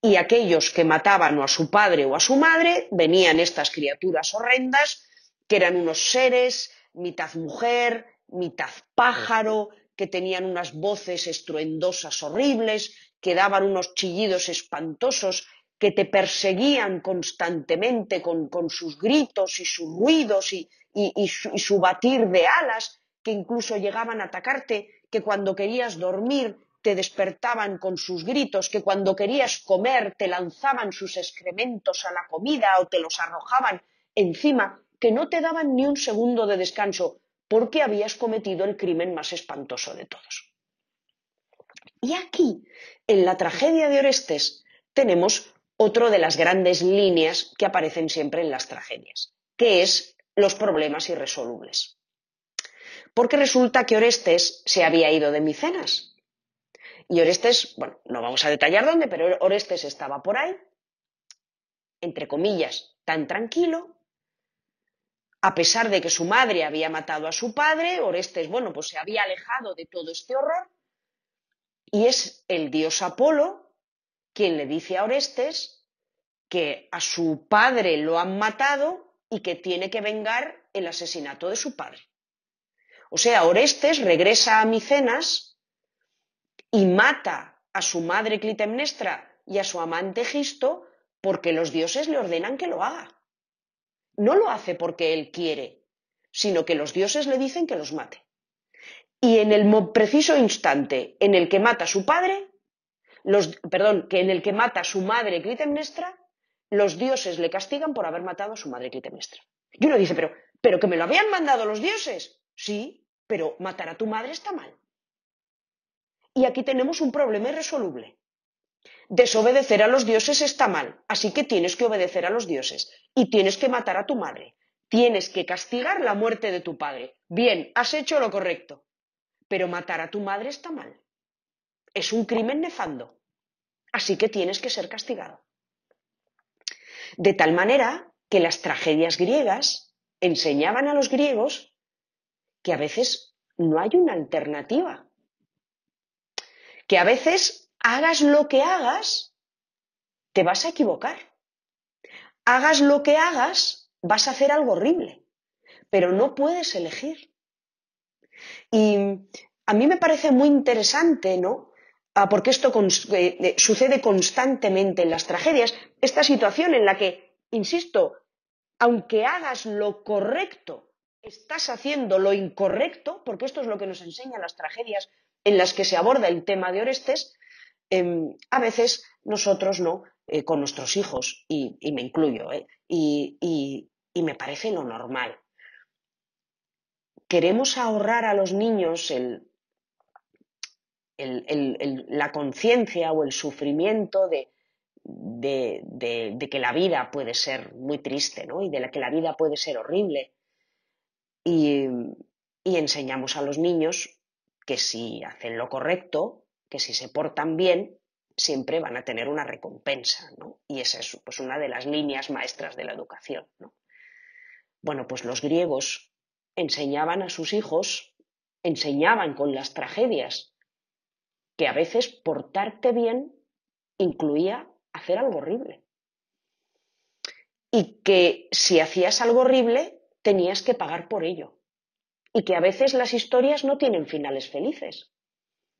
Y aquellos que mataban o a su padre o a su madre, venían estas criaturas horrendas, que eran unos seres mitad mujer, mitad pájaro, que tenían unas voces estruendosas horribles, que daban unos chillidos espantosos, que te perseguían constantemente con, sus gritos y sus ruidos y, su, y su batir de alas, que incluso llegaban a atacarte, que cuando querías dormir te despertaban con sus gritos, que cuando querías comer te lanzaban sus excrementos a la comida o te los arrojaban encima que no te daban ni un segundo de descanso porque habías cometido el crimen más espantoso de todos. Y aquí, en la tragedia de Orestes, tenemos otro de las grandes líneas que aparecen siempre en las tragedias, que es los problemas irresolubles. Porque resulta que Orestes se había ido de Micenas. Y Orestes, bueno, no vamos a detallar dónde, pero Orestes estaba por ahí, entre comillas, tan tranquilo, a pesar de que su madre había matado a su padre, Orestes, bueno, pues se había alejado de todo este horror, y es el dios Apolo quien le dice a Orestes que a su padre lo han matado y que tiene que vengar el asesinato de su padre. O sea, Orestes regresa a Micenas y mata a su madre Clitemnestra y a su amante Gisto porque los dioses le ordenan que lo haga. No lo hace porque él quiere, sino que los dioses le dicen que los mate. Y en el preciso instante en el que mata a su padre, los, perdón, que en el que mata a su madre Clitemnestra, los dioses le castigan por haber matado a su madre Clitemnestra. Y uno dice, pero, pero que me lo habían mandado los dioses. Sí, pero matar a tu madre está mal. Y aquí tenemos un problema irresoluble. Desobedecer a los dioses está mal, así que tienes que obedecer a los dioses y tienes que matar a tu madre. Tienes que castigar la muerte de tu padre. Bien, has hecho lo correcto, pero matar a tu madre está mal. Es un crimen nefando, así que tienes que ser castigado. De tal manera que las tragedias griegas enseñaban a los griegos que a veces no hay una alternativa, que a veces hagas lo que hagas, te vas a equivocar. Hagas lo que hagas, vas a hacer algo horrible, pero no puedes elegir. Y a mí me parece muy interesante, ¿no? Ah, porque esto eh, eh, sucede constantemente en las tragedias, esta situación en la que, insisto, aunque hagas lo correcto, estás haciendo lo incorrecto, porque esto es lo que nos enseñan las tragedias en las que se aborda el tema de Orestes, em, a veces nosotros no, eh, con nuestros hijos, y, me incluyo, eh, y, me parece lo normal. Queremos ahorrar a los niños la conciencia o el sufrimiento de, que la vida puede ser muy triste y de que la vida puede ser horrible. y enseñamos a los niños que si hacen lo correcto, que si se portan bien, siempre van a tener una recompensa, ¿no? Y esa es pues, una de las líneas maestras de la educación, ¿no? Bueno, pues los griegos enseñaban a sus hijos, enseñaban con las tragedias, que a veces portarte bien incluía hacer algo horrible. Y que si hacías algo horrible, tenías que pagar por ello y que a veces las historias no tienen finales felices,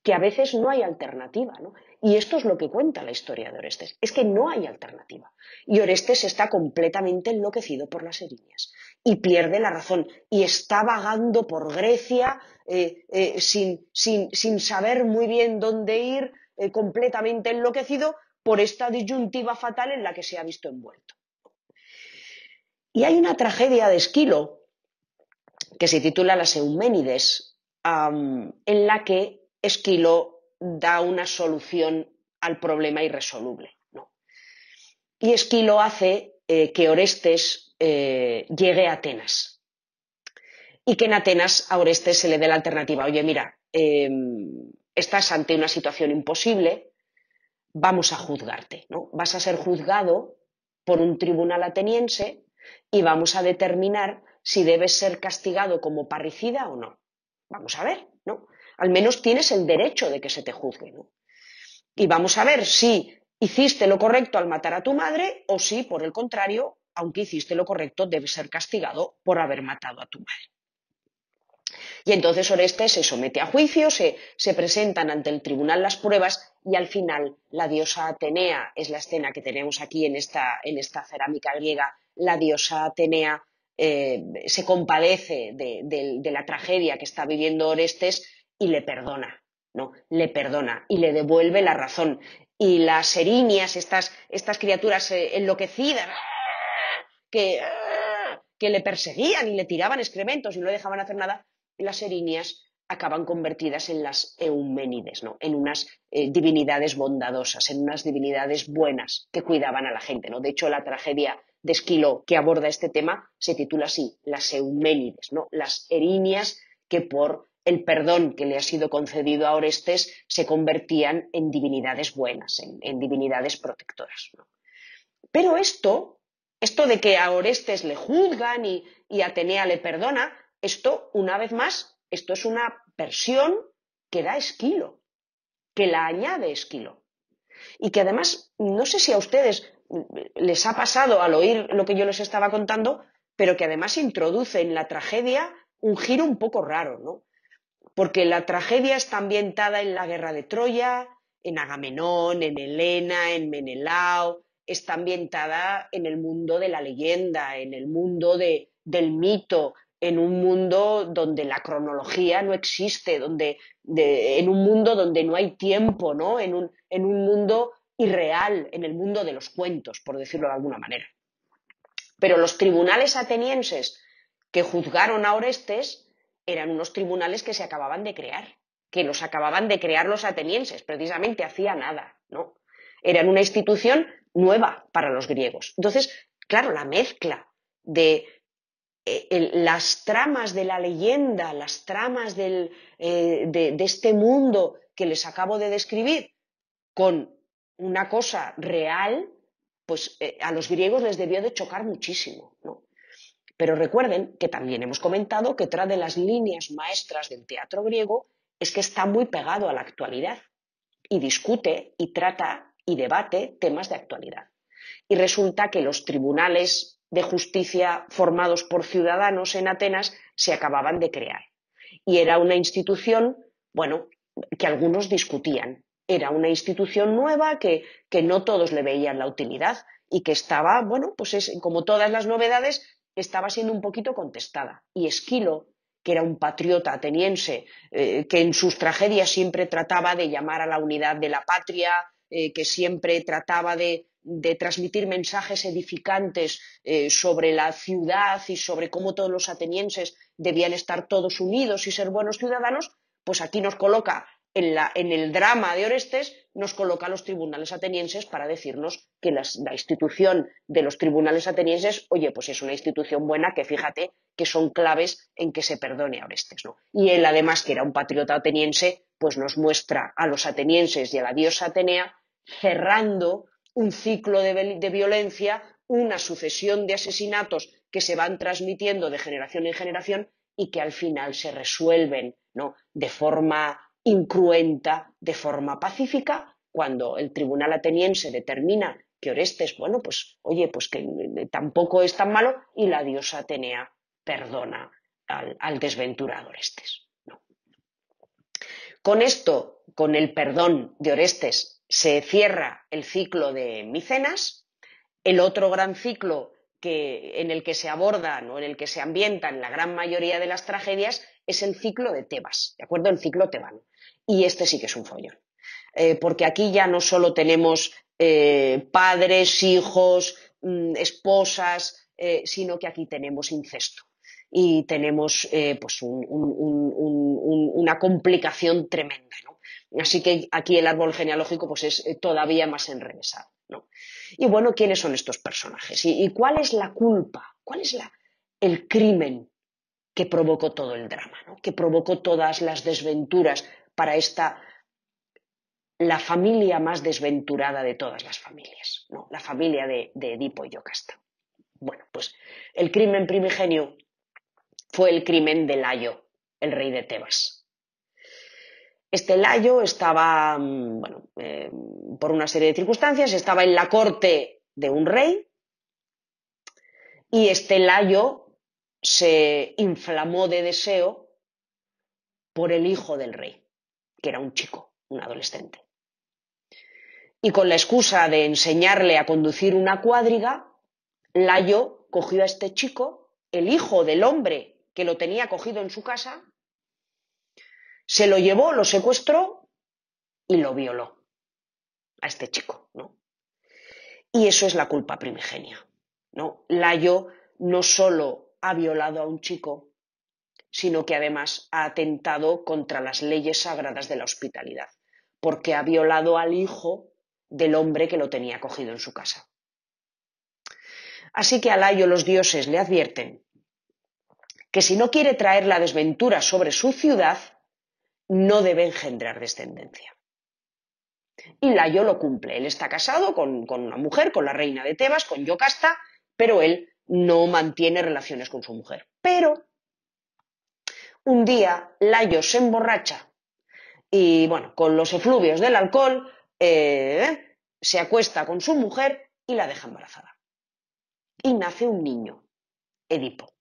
que a veces no hay alternativa. ¿no? Y esto es lo que cuenta la historia de Orestes, es que no hay alternativa. Y Orestes está completamente enloquecido por las erinias y pierde la razón y está vagando por Grecia eh, eh, sin, sin, saber muy bien dónde ir, eh, completamente enloquecido por esta disyuntiva fatal en la que se ha visto envuelto. Y hay una tragedia de Esquilo que se titula Las Euménides, en la que Esquilo da una solución al problema irresoluble. Y Esquilo hace eh, que Orestes eh, llegue a Atenas y que en Atenas a Orestes se le dé la alternativa, oye, mira, em, estás ante una situación imposible, vamos a juzgarte, ¿no? Vas a ser juzgado por un tribunal ateniense y vamos a determinar si debes ser castigado como parricida o no. Vamos a ver, ¿no? Al menos tienes el derecho de que se te juzgue, ¿no? Y vamos a ver si hiciste lo correcto al matar a tu madre o si, por el contrario, aunque hiciste lo correcto, debes ser castigado por haber matado a tu madre. Y entonces Orestes se somete a juicio, se, se, presentan ante el tribunal las pruebas y al final la diosa Atenea, es la escena que tenemos aquí en esta, en esta cerámica griega, la diosa Atenea eh, se compadece de, la tragedia que está viviendo Orestes y le perdona, ¿no? Le perdona y le devuelve la razón. Y las erinias, estas, estas criaturas eh, enloquecidas, que, que le perseguían y le tiraban excrementos y no le dejaban hacer nada, las erinias acaban convertidas en las Euménides, ¿no? en unas eh, divinidades bondadosas, en unas divinidades buenas que cuidaban a la gente. ¿no? De hecho, la tragedia de Esquilo que aborda este tema se titula así, las Euménides, ¿no? las erinias que por el perdón que le ha sido concedido a Orestes se convertían en divinidades buenas, en, divinidades protectoras. Pero esto, esto de que a Orestes le juzgan y, y Atenea le perdona, esto, una vez más, esto es una versión que da Esquilo, que la añade Esquilo. Y que además, no sé si a ustedes les ha pasado al oír lo que yo les estaba contando, pero que además introduce en la tragedia un giro un poco raro, ¿no? Porque la tragedia está ambientada en la guerra de Troya, en Agamenón, en Helena, en Menelao, está ambientada en el mundo de la leyenda, en el mundo del mito, en un mundo donde la cronología no existe, donde, en un mundo donde no hay tiempo, ¿no? En un, en un mundo irreal, en el mundo de los cuentos, por decirlo de alguna manera. Pero los tribunales atenienses que juzgaron a Orestes eran unos tribunales que se acababan de crear, que los acababan de crear los atenienses, precisamente hacía nada, ¿no? Eran una institución nueva para los griegos. Entonces, claro, la mezcla de eh, las tramas de la leyenda, las tramas eh, de, este mundo que les acabo de describir, con una cosa real, pues eh, a los griegos les debió de chocar muchísimo. ¿no? Pero recuerden que también hemos comentado que otra de las líneas maestras del teatro griego es que está muy pegado a la actualidad y discute y trata y debate temas de actualidad. Y resulta que los tribunales de justicia formados por ciudadanos en Atenas se acababan de crear. Y era una institución, bueno, que algunos discutían. Era una institución nueva que, que no todos le veían la utilidad y que estaba, bueno, pues es, como todas las novedades, estaba siendo un poquito contestada. Y Esquilo, que era un patriota ateniense, eh, que en sus tragedias siempre trataba de llamar a la unidad de la patria, eh, que siempre trataba de, transmitir mensajes edificantes eh, sobre la ciudad y sobre cómo todos los atenienses debían estar todos unidos y ser buenos ciudadanos, pues aquí nos coloca en, el drama de Orestes, nos coloca a los tribunales atenienses para decirnos que la institución de los tribunales atenienses, oye, pues es una institución buena que fíjate que son claves en que se perdone a Orestes. ¿no? Y él, además, que era un patriota ateniense, pues nos muestra a los atenienses y a la diosa Atenea cerrando un ciclo de, violencia, una sucesión de asesinatos que se van transmitiendo de generación en generación y que al final se resuelven ¿no? de forma incruenta, de forma pacífica, cuando el tribunal ateniense determina que Orestes, bueno, pues oye, pues que tampoco es tan malo y la diosa Atenea perdona al, desventurado Orestes. Con esto, con el perdón de Orestes se cierra el ciclo de Micenas, el otro gran ciclo en el que se abordan o en el que se ambientan la gran mayoría de las tragedias es el ciclo de Tebas, ¿de acuerdo? El ciclo tebano. Y este sí que es un follón. Eh, porque aquí ya no solo tenemos eh, padres, hijos, mm, esposas, eh, sino que aquí tenemos incesto y tenemos pues una complicación tremenda. ¿no? Así que aquí el árbol genealógico pues es todavía más enrevesado. Y bueno, ¿quiénes son estos personajes? ¿Y, cuál es la culpa? ¿Cuál es el crimen que provocó todo el drama? Que provocó todas las desventuras para esta, la familia más desventurada de todas las familias, la familia de, de Edipo y Yocasta. Bueno, pues el crimen primigenio fue el crimen de Layo, el rey de Tebas. Este Layo estaba, mm, bueno, eh, por una serie de circunstancias, estaba en la corte de un rey y este Layo se inflamó de deseo por el hijo del rey, que era un chico, un adolescente. Y con la excusa de enseñarle a conducir una cuadriga, Layo cogió a este chico, el hijo del hombre que lo tenía cogido en su casa, se lo llevó, lo secuestró y lo violó a este chico, ¿no? Y eso es la culpa primigenia, ¿no? Layo no solo ha violado a un chico, sino que además ha atentado contra las leyes sagradas de la hospitalidad, porque ha violado al hijo del hombre que lo tenía cogido en su casa. Así que a Layo los dioses le advierten que si no quiere traer la desventura sobre su ciudad, no debe engendrar descendencia. Y Layo lo cumple. Él está casado con, una mujer, con la reina de Tebas, con Yocasta, pero él no mantiene relaciones con su mujer. Pero un día Layo se emborracha y, bueno, con los efluvios del alcohol, eh, se acuesta con su mujer y la deja embarazada. Y nace un niño, Edipo.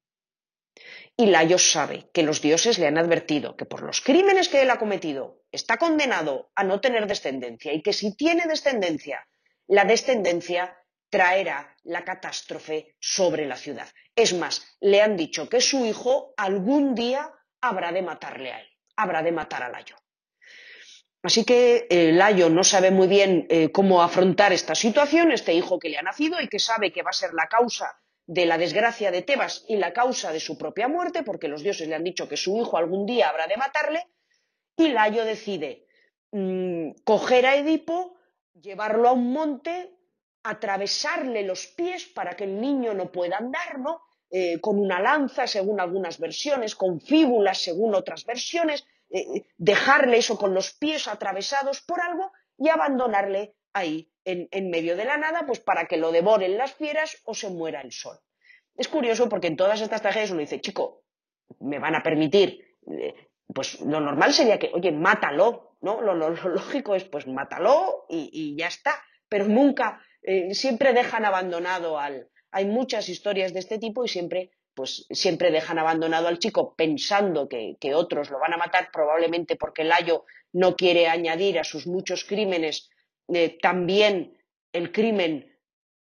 Y Layo sabe que los dioses le han advertido que por los crímenes que él ha cometido está condenado a no tener descendencia y que si tiene descendencia, la descendencia traerá la catástrofe sobre la ciudad. Es más, le han dicho que su hijo algún día habrá de matarle a él, habrá de matar a Layo. Así que eh, Layo no sabe muy bien eh, cómo afrontar esta situación, este hijo que le ha nacido y que sabe que va a ser la causa de la desgracia de Tebas y la causa de su propia muerte, porque los dioses le han dicho que su hijo algún día habrá de matarle, y Layo decide mm, coger a Edipo, llevarlo a un monte, atravesarle los pies para que el niño no pueda andar, ¿no? Eh, con una lanza, según algunas versiones, con fíbulas, según otras versiones, eh, dejarle eso con los pies atravesados por algo y abandonarle ahí en, medio de la nada, pues para que lo devoren las fieras o se muera el sol. Es curioso porque en todas estas tragedias uno dice, chico, me van a permitir, eh, pues lo normal sería que, oye, mátalo, ¿no? Lo, lógico es, pues mátalo y, ya está, pero nunca, eh, siempre dejan abandonado al... Hay muchas historias de este tipo y siempre pues siempre dejan abandonado al chico pensando que, otros lo van a matar, probablemente porque Layo no quiere añadir a sus muchos crímenes eh, también el crimen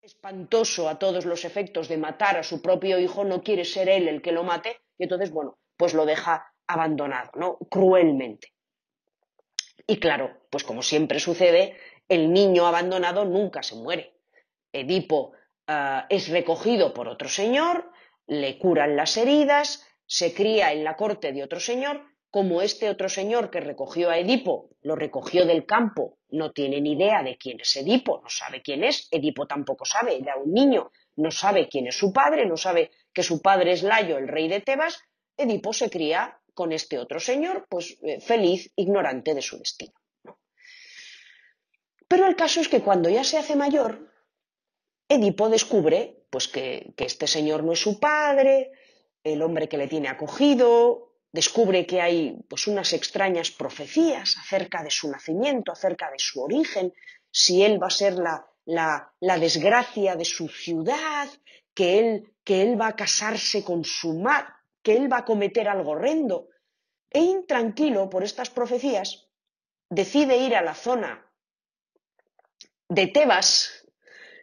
espantoso a todos los efectos de matar a su propio hijo, no quiere ser él el que lo mate, y entonces, bueno, pues lo deja abandonado, ¿no? Cruelmente. Y claro, pues como siempre sucede, el niño abandonado nunca se muere. Edipo ah, es recogido por otro señor, le curan las heridas, se cría en la corte de otro señor, como este otro señor que recogió a Edipo, lo recogió del campo, no tiene ni idea de quién es Edipo, no sabe quién es, Edipo tampoco sabe, era un niño, no sabe quién es su padre, no sabe que su padre es Layo, el rey de Tebas, Edipo se cría con este otro señor, pues eh, feliz, ignorante de su destino. Pero el caso es que cuando ya se hace mayor, Edipo descubre pues que, este señor no es su padre, el hombre que le tiene acogido, descubre que hay pues unas extrañas profecías acerca de su nacimiento, acerca de su origen, si él va a ser la, desgracia de su ciudad, que él, que él va a casarse con su madre, que él va a cometer algo horrendo. E intranquilo por estas profecías, decide ir a la zona de Tebas,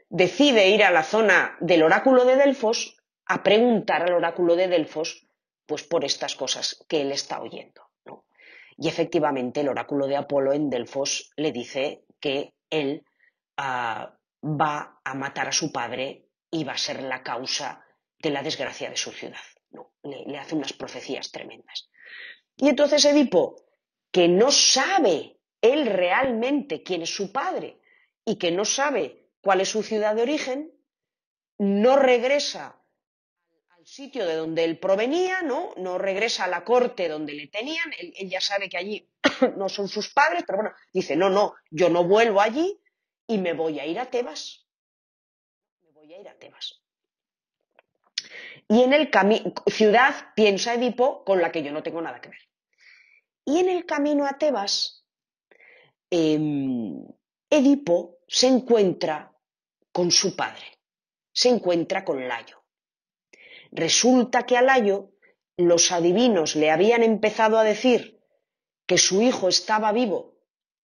decide ir a la zona del oráculo de Delfos a preguntar al oráculo de Delfos pues por estas cosas que él está oyendo. Y efectivamente el oráculo de Apolo en Delfos le dice que él ah, va a matar a su padre y va a ser la causa de la desgracia de su ciudad. Le, le hace unas profecías tremendas. Y entonces Edipo, que no sabe él realmente quién es su padre y que no sabe cuál es su ciudad de origen, no regresa al sitio de donde él provenía, ¿no? no regresa a la corte donde le tenían, él, ya sabe que allí no son sus padres, pero bueno, dice, no, no, yo no vuelvo allí y me voy a ir a Tebas. Me voy a ir a Tebas. Y en el camino, ciudad, piensa Edipo, con la que yo no tengo nada que ver. Y en el camino a Tebas, em, Edipo se encuentra con su padre, se encuentra con Layo. Resulta que a Layo los adivinos le habían empezado a decir que su hijo estaba vivo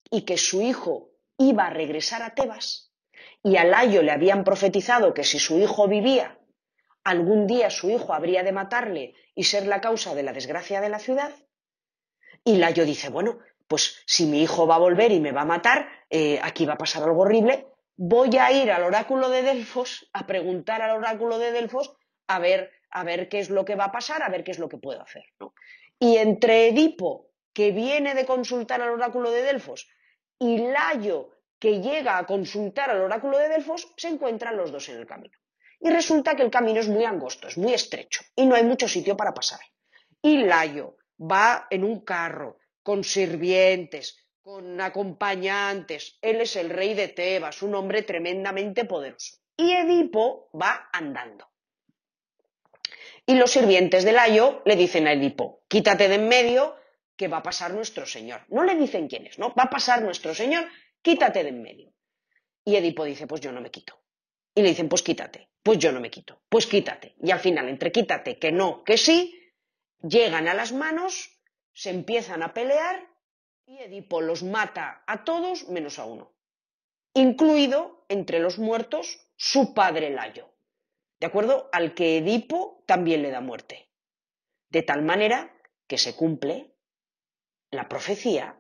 y que su hijo iba a regresar a Tebas, y a Layo le habían profetizado que si su hijo vivía, algún día su hijo habría de matarle y ser la causa de la desgracia de la ciudad. Y Layo dice, bueno, pues si mi hijo va a volver y me va a matar, eh, aquí va a pasar algo horrible, voy a ir al oráculo de Delfos a preguntar al oráculo de Delfos a ver, a ver qué es lo que va a pasar, a ver qué es lo que puedo hacer. Y entre Edipo, que viene de consultar al oráculo de Delfos, y Layo, que llega a consultar al oráculo de Delfos, se encuentran los dos en el camino. Y resulta que el camino es muy angosto, es muy estrecho, y no hay mucho sitio para pasar. Y Layo va en un carro con sirvientes, con acompañantes. Él es el rey de Tebas, un hombre tremendamente poderoso. Y Edipo va andando. Y los sirvientes del ayo le dicen a Edipo, quítate de en medio, que va a pasar nuestro señor. No le dicen quién es, ¿no? Va a pasar nuestro señor, quítate de en medio. Y Edipo dice, pues yo no me quito. Y le dicen, pues quítate. Pues yo no me quito. Pues quítate. Y al final, entre quítate, que no, que sí, llegan a las manos, se empiezan a pelear y Edipo los mata a todos menos a uno, incluido entre los muertos su padre Layo, ¿de acuerdo? Al que Edipo también le da muerte. De tal manera que se cumple la profecía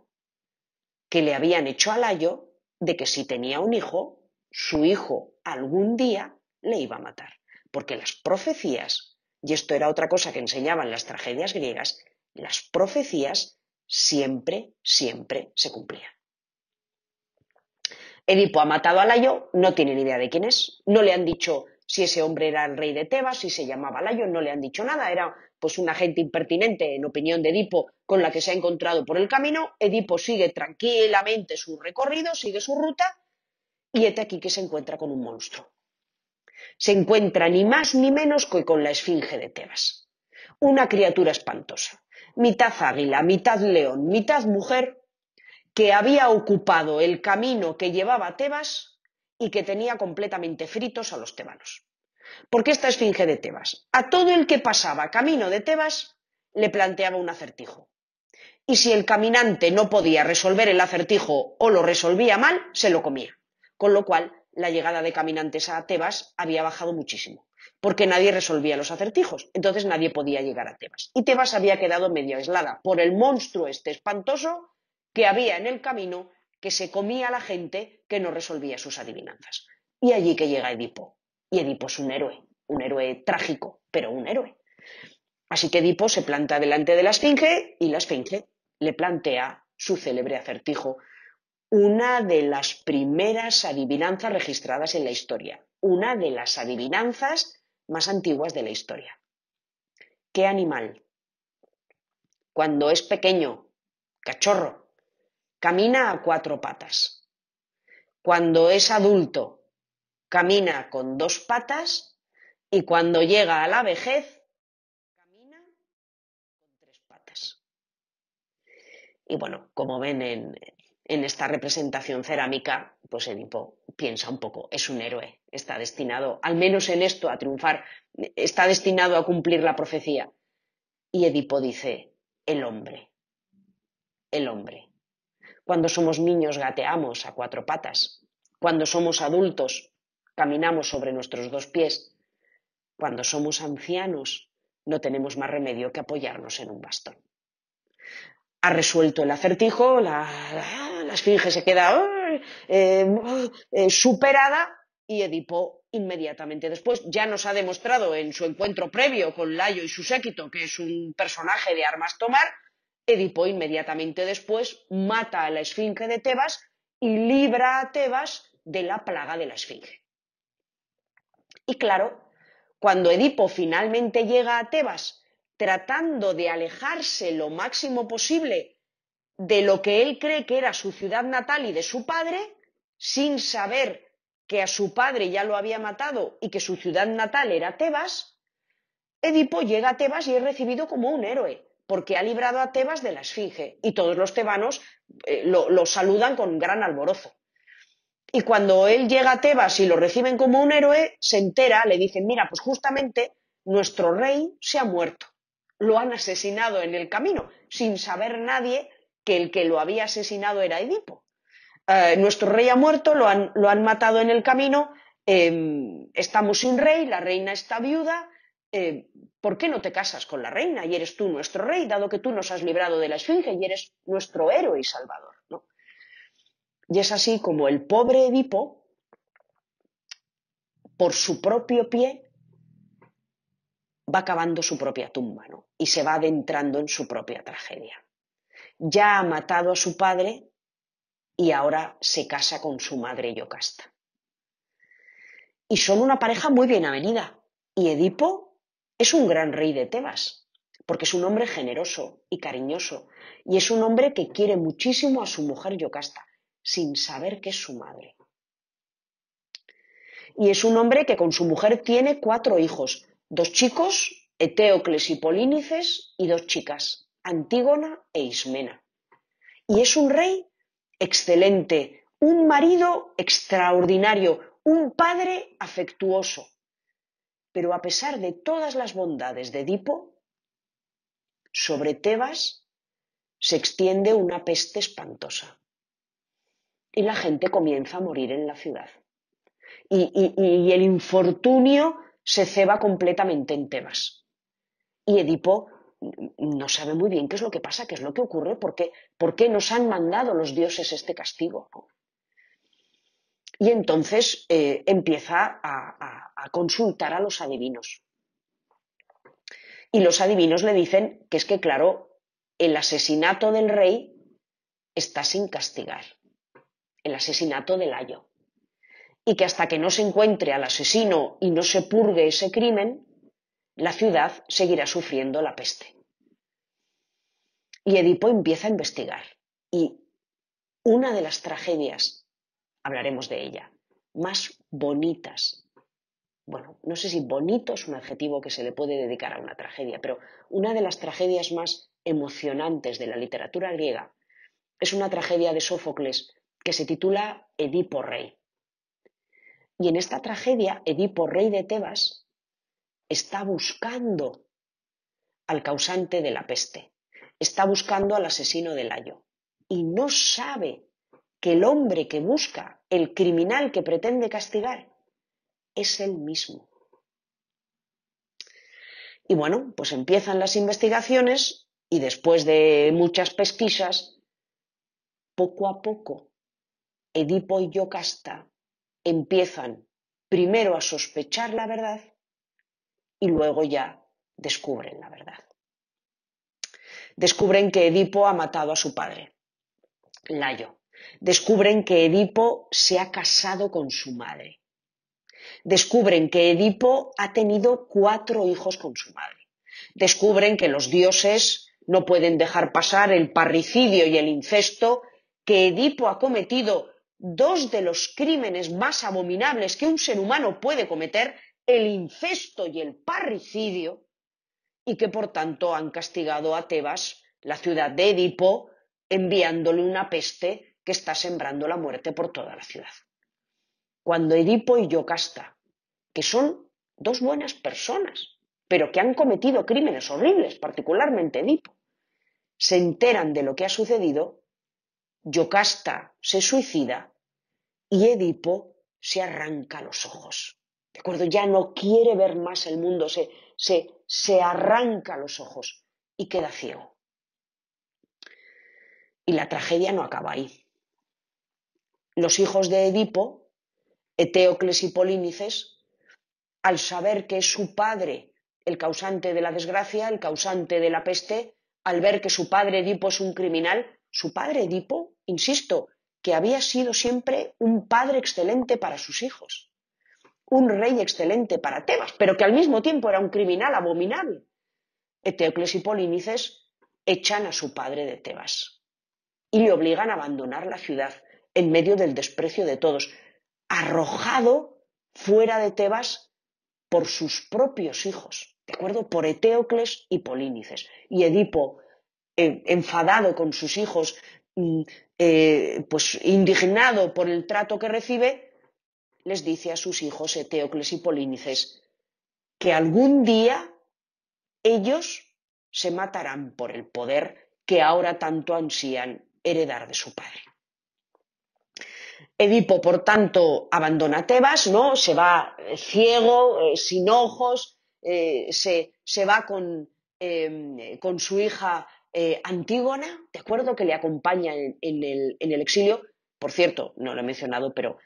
que le habían hecho a Layo de que si tenía un hijo, su hijo algún día le iba a matar. Porque las profecías, y esto era otra cosa que enseñaban las tragedias griegas, las profecías siempre, siempre se cumplían. Edipo ha matado a Layo, no tiene ni idea de quién es, no le han dicho si ese hombre era el rey de Tebas, si se llamaba Layo, no le han dicho nada, era pues una gente impertinente, en opinión de Edipo, con la que se ha encontrado por el camino. Edipo sigue tranquilamente su recorrido, sigue su ruta, y este aquí que se encuentra con un monstruo. Se encuentra ni más ni menos que con la esfinge de Tebas, una criatura espantosa, mitad águila, mitad león, mitad mujer, que había ocupado el camino que llevaba Tebas y que tenía completamente fritos a los tebanos. Porque esta esfinge de Tebas, a todo el que pasaba camino de Tebas, le planteaba un acertijo. Y si el caminante no podía resolver el acertijo o lo resolvía mal, se lo comía. Con lo cual, la llegada de caminantes a Tebas había bajado muchísimo, porque nadie resolvía los acertijos, entonces nadie podía llegar a Tebas. Y Tebas había quedado medio aislada por el monstruo este espantoso que había en el camino que se comía a la gente que no resolvía sus adivinanzas. Y allí que llega Edipo. Y Edipo es un héroe, un héroe trágico, pero un héroe. Así que Edipo se planta delante de la Esfinge y la Esfinge le plantea su célebre acertijo, una de las primeras adivinanzas registradas en la historia, una de las adivinanzas más antiguas de la historia. ¿Qué animal? Cuando es pequeño, cachorro, camina a cuatro patas. Cuando es adulto, camina con dos patas y cuando llega a la vejez, camina con tres patas. Y bueno, como ven en, esta representación cerámica, pues Edipo piensa un poco, es un héroe, está destinado, al menos en esto, a triunfar, está destinado a cumplir la profecía. Y Edipo dice, el hombre, el hombre. Cuando somos niños gateamos a cuatro patas. Cuando somos adultos caminamos sobre nuestros dos pies. Cuando somos ancianos no tenemos más remedio que apoyarnos en un bastón. Ha resuelto el acertijo, la, esfinge se queda eh, eh, superada y Edipo inmediatamente después ya nos ha demostrado en su encuentro previo con Layo y su séquito que es un personaje de armas tomar Edipo inmediatamente después mata a la esfinge de Tebas y libra a Tebas de la plaga de la esfinge. Y claro, cuando Edipo finalmente llega a Tebas tratando de alejarse lo máximo posible de lo que él cree que era su ciudad natal y de su padre, sin saber que a su padre ya lo había matado y que su ciudad natal era Tebas, Edipo llega a Tebas y es recibido como un héroe porque ha librado a Tebas de la Esfinge y todos los tebanos eh, lo, saludan con gran alborozo. Y cuando él llega a Tebas y lo reciben como un héroe, se entera, le dicen, mira, pues justamente nuestro rey se ha muerto. Lo han asesinado en el camino, sin saber nadie que el que lo había asesinado era Edipo. Eh, nuestro rey ha muerto, lo han, matado en el camino, em, estamos sin rey, la reina está viuda, eh, ¿por qué no te casas con la reina y eres tú nuestro rey, dado que tú nos has librado de la esfinge y eres nuestro héroe y salvador? Y es así como el pobre Edipo, por su propio pie, va cavando su propia tumba y se va adentrando en su propia tragedia. Ya ha matado a su padre y ahora se casa con su madre Yocasta. Y son una pareja muy bien avenida. Y Edipo es un gran rey de Tebas, porque es un hombre generoso y cariñoso, y es un hombre que quiere muchísimo a su mujer Yocasta, sin saber que es su madre. Y es un hombre que con su mujer tiene cuatro hijos, dos chicos, Eteocles y Polínices, y dos chicas, Antígona e Ismena. Y es un rey excelente, un marido extraordinario, un padre afectuoso, pero a pesar de todas las bondades de Edipo, sobre Tebas se extiende una peste espantosa y la gente comienza a morir en la ciudad. y, el infortunio se ceba completamente en Tebas. Y Edipo no sabe muy bien qué es lo que pasa, qué es lo que ocurre, por qué, por qué nos han mandado los dioses este castigo. Y entonces eh, empieza a consultar a los adivinos. Y los adivinos le dicen que es que, claro, el asesinato del rey está sin castigar, el asesinato del ayo. Y que hasta que no se encuentre al asesino y no se purgue ese crimen, la ciudad seguirá sufriendo la peste. Y Edipo empieza a investigar. Y una de las tragedias, hablaremos de ella, más bonitas bueno, no sé si bonito es un adjetivo que se le puede dedicar a una tragedia, pero una de las tragedias más emocionantes de la literatura griega es una tragedia de Sófocles que se titula Edipo Rey. Y en esta tragedia, Edipo Rey de Tebas está buscando al causante de la peste, está buscando al asesino del ayo y no sabe que el hombre que busca, el criminal que pretende castigar, es el mismo. Y bueno, pues empiezan las investigaciones y después de muchas pesquisas, poco a poco, Edipo y Yocasta empiezan primero a sospechar la verdad y luego ya descubren la verdad. Descubren que Edipo ha matado a su padre, Layo. Descubren que Edipo se ha casado con su madre descubren que Edipo ha tenido cuatro hijos con su madre. Descubren que los dioses no pueden dejar pasar el parricidio y el incesto, que Edipo ha cometido dos de los crímenes más abominables que un ser humano puede cometer, el incesto y el parricidio, y que por tanto han castigado a Tebas, la ciudad de Edipo, enviándole una peste que está sembrando la muerte por toda la ciudad. Cuando Edipo y Yocasta que son dos buenas personas, pero que han cometido crímenes horribles, particularmente Edipo. Se enteran de lo que ha sucedido, Yocasta se suicida y Edipo se arranca los ojos. ¿De acuerdo? Ya no quiere ver más el mundo, se, se, se arranca los ojos y queda ciego. Y la tragedia no acaba ahí. Los hijos de Edipo, Eteocles y Polínices, al saber que es su padre el causante de la desgracia, el causante de la peste, al ver que su padre Edipo es un criminal, su padre Edipo, insisto, que había sido siempre un padre excelente para sus hijos, un rey excelente para Tebas, pero que al mismo tiempo era un criminal abominable. Eteocles y Polínices echan a su padre de Tebas y le obligan a abandonar la ciudad en medio del desprecio de todos, arrojado fuera de Tebas por sus propios hijos, ¿de acuerdo? Por Eteocles y Polínices. Y Edipo, eh, enfadado con sus hijos, mm, eh, pues indignado por el trato que recibe, les dice a sus hijos Eteocles y Polínices que algún día ellos se matarán por el poder que ahora tanto ansían heredar de su padre. Edipo, por tanto, abandona Tebas, ¿no? Se va eh, ciego, eh, sin ojos, eh, se, va con, em, con, su hija Antígona, ¿de acuerdo? Que le acompaña en, el, en, el, exilio. Por cierto, no lo he mencionado, pero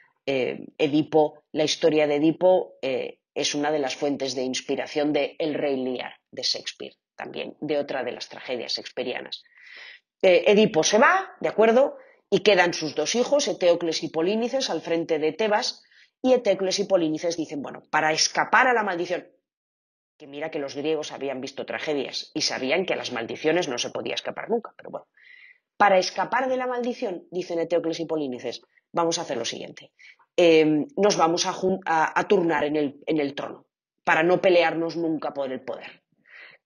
Edipo, la historia de Edipo es una de las fuentes de inspiración de El Rey Lear, de Shakespeare, también, de otra de las tragedias shakespearianas. Edipo se va, ¿de acuerdo? Y quedan sus dos hijos, Eteocles y Polínices, al frente de Tebas, y Eteocles y Polínices dicen, bueno, para escapar a la maldición, que mira que los griegos habían visto tragedias y sabían que a las maldiciones no se podía escapar nunca, pero bueno, para escapar de la maldición, dicen Eteocles y Polínices, vamos a hacer lo siguiente, em, nos vamos a, turnar en el, trono, para no pelearnos nunca por el poder.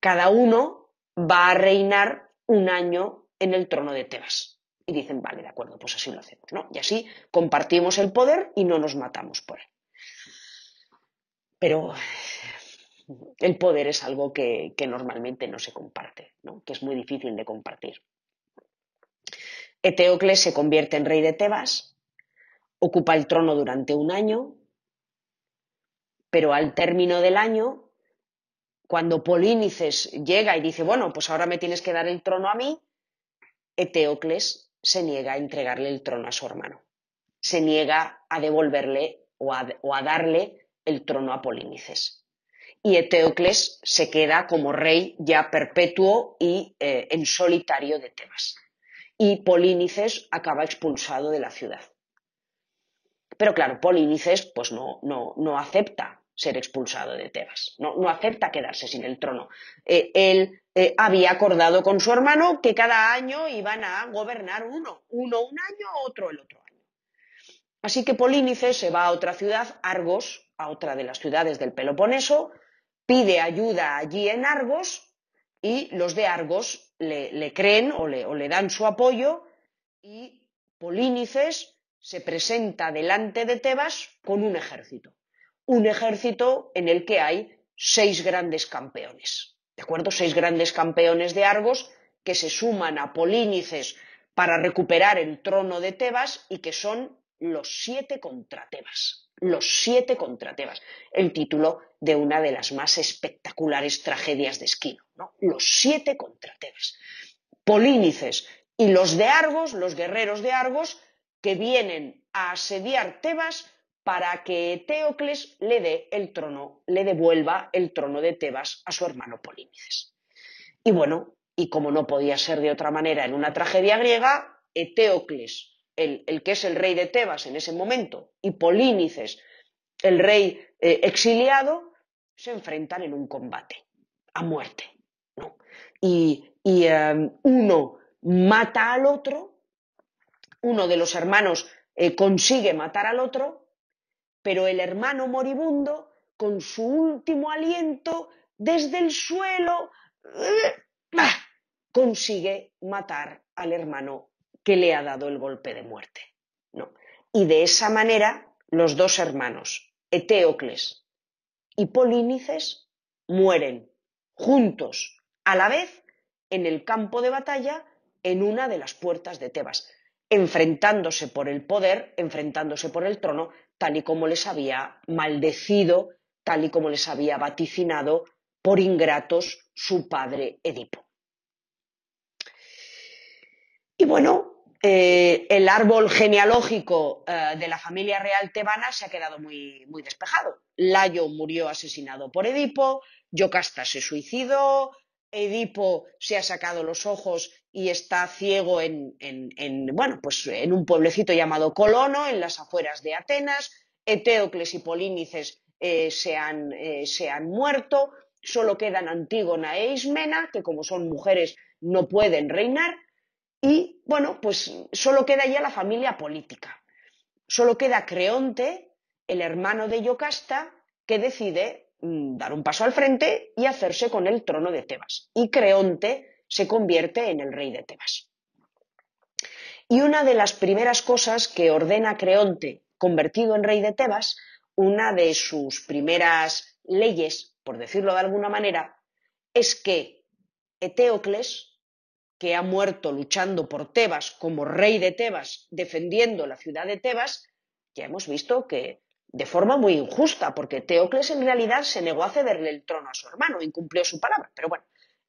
Cada uno va a reinar un año en el trono de Tebas y dicen, vale, de acuerdo, pues así lo hacemos, ¿no? Y así compartimos el poder y no nos matamos por él. Pero el poder es algo que, normalmente no se comparte, ¿no? que es muy difícil de compartir. Eteocles se convierte en rey de Tebas, ocupa el trono durante un año Pero al término del año, cuando Polínices llega y dice, bueno, pues ahora me tienes que dar el trono a mí, Eteocles se niega a entregarle el trono a su hermano. Se niega a devolverle o a, darle el trono a Polínices. Y Eteocles se queda como rey ya perpetuo y eh, en solitario de Tebas. Y Polínices acaba expulsado de la ciudad. Pero claro, Polínices pues no, no, no acepta ser expulsado de Tebas, no, no acepta quedarse sin el trono. Eh, él eh, había acordado con su hermano que cada año iban a gobernar uno, uno un año, otro el otro año. Así que Polínices se va a otra ciudad, Argos, a otra de las ciudades del Peloponeso, pide ayuda allí en Argos y los de Argos le, creen o le, o le dan su apoyo y Polínices se presenta delante de Tebas con un ejército. Un ejército en el que hay seis grandes campeones. ¿De acuerdo? Seis grandes campeones de Argos que se suman a Polínices para recuperar el trono de Tebas y que son los siete contra Tebas. Los siete contra Tebas. El título de una de las más espectaculares tragedias de Esquilo. Los siete contra Tebas. Polínices y los de Argos, los guerreros de Argos, que vienen a asediar Tebas para que Eteocles le dé el trono, le devuelva el trono de Tebas a su hermano Polínices. Y bueno, y como no podía ser de otra manera en una tragedia griega, Eteocles, el, que es el rey de Tebas en ese momento, y Polínices, el rey eh, exiliado, se enfrentan en un combate a muerte. Y, eh, uno mata al otro uno de los hermanos eh, consigue matar al otro, pero el hermano moribundo, con su último aliento, desde el suelo, ¡ah! consigue matar al hermano que le ha dado el golpe de muerte. Y de esa manera, los dos hermanos, Eteocles y Polínices, mueren juntos a la vez en el campo de batalla en una de las puertas de Tebas enfrentándose por el poder, enfrentándose por el trono, tal y como les había maldecido, tal y como les había vaticinado por ingratos su padre Edipo. Y bueno, eh, el árbol genealógico eh, de la familia real tebana se ha quedado muy, muy despejado. Layo murió asesinado por Edipo, Yocasta se suicidó, Edipo se ha sacado los ojos y está ciego en, bueno, pues en un pueblecito llamado Colono, en las afueras de Atenas. Eteocles y Polínices eh, se, han, eh, se, han, muerto. Solo quedan Antígona e Ismena, que como son mujeres no pueden reinar. Y bueno, pues solo queda ya la familia política. Solo queda Creonte, el hermano de Yocasta, que decide dar un paso al frente y hacerse con el trono de Tebas. Y Creonte se convierte en el rey de Tebas. Y una de las primeras cosas que ordena Creonte, convertido en rey de Tebas, una de sus primeras leyes, por decirlo de alguna manera, es que Eteocles, que ha muerto luchando por Tebas como rey de Tebas, defendiendo la ciudad de Tebas, ya hemos visto que de forma muy injusta, porque Eteocles en realidad se negó a cederle el trono a su hermano, incumplió su palabra. Pero bueno,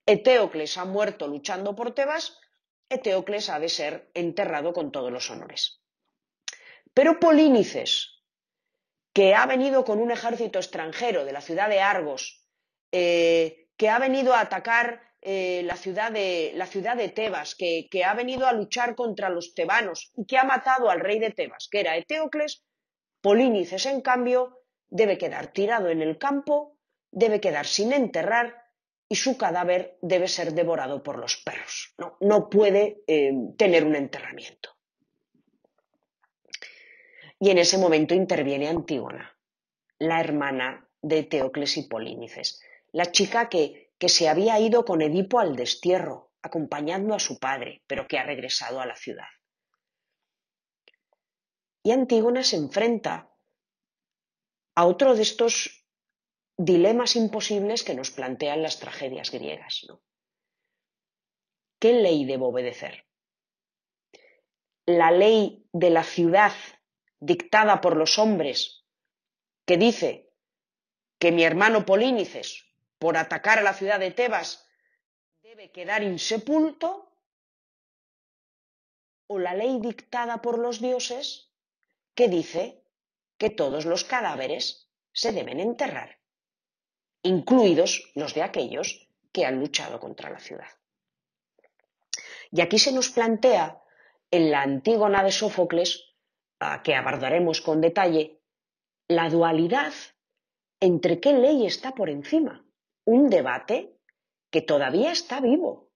Eteocles ha muerto luchando por Tebas, Eteocles ha de ser enterrado con todos los honores. Pero Polínices, que ha venido con un ejército extranjero de la ciudad de Argos, eh, que ha venido a atacar eh, la, ciudad de, la, ciudad de, Tebas, que ha venido a luchar contra los tebanos y que ha matado al rey de Tebas, que era Eteocles, Polínices, en cambio, debe quedar tirado en el campo, debe quedar sin enterrar y su cadáver debe ser devorado por los perros. No, puede eh, tener un enterramiento. Y en ese momento interviene Antígona, la hermana de Teocles y Polínices, la chica que, que se había ido con Edipo al destierro, acompañando a su padre, pero que ha regresado a la ciudad. Y Antígona se enfrenta a otro de estos dilemas imposibles que nos plantean las tragedias griegas. ¿Qué ley debo obedecer? La ley de la ciudad dictada por los hombres que dice que mi hermano Polínices, por atacar a la ciudad de Tebas, debe quedar insepulto, o la ley dictada por los dioses que dice que todos los cadáveres se deben enterrar, incluidos los de aquellos que han luchado contra la ciudad. Y aquí se nos plantea en la Antígona de Sófocles, que abordaremos con detalle, la dualidad entre qué ley está por encima. Un debate que todavía está vivo,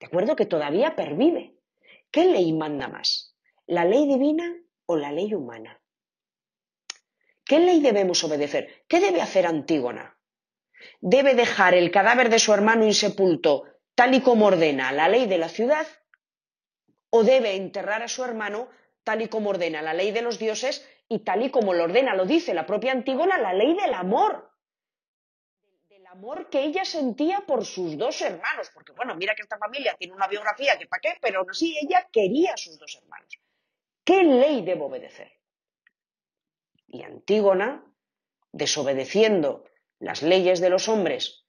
¿de acuerdo? Que todavía pervive. ¿Qué ley manda más? ¿La ley divina o la ley humana? ¿Qué ley debemos obedecer? ¿Qué debe hacer Antígona? ¿Debe dejar el cadáver de su hermano insepulto tal y como ordena la ley de la ciudad? ¿O debe enterrar a su hermano tal y como ordena la ley de los dioses y tal y como lo ordena, lo dice la propia Antígona, la ley del amor? amor que ella sentía por sus dos hermanos, porque bueno, mira que esta familia tiene una biografía que para qué, pero así ella quería a sus dos hermanos. ¿Qué ley debo obedecer? Y Antígona, desobedeciendo las leyes de los hombres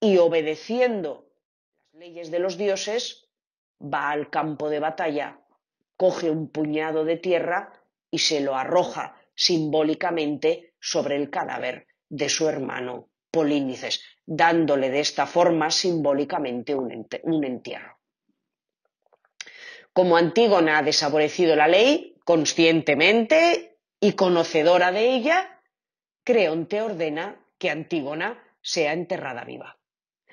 y obedeciendo las leyes de los dioses, va al campo de batalla, coge un puñado de tierra y se lo arroja simbólicamente sobre el cadáver de su hermano Polínices, dándole de esta forma simbólicamente un, entierro. Como Antígona ha desaborecido la ley, conscientemente y conocedora de ella, Creonte ordena que Antígona sea enterrada viva,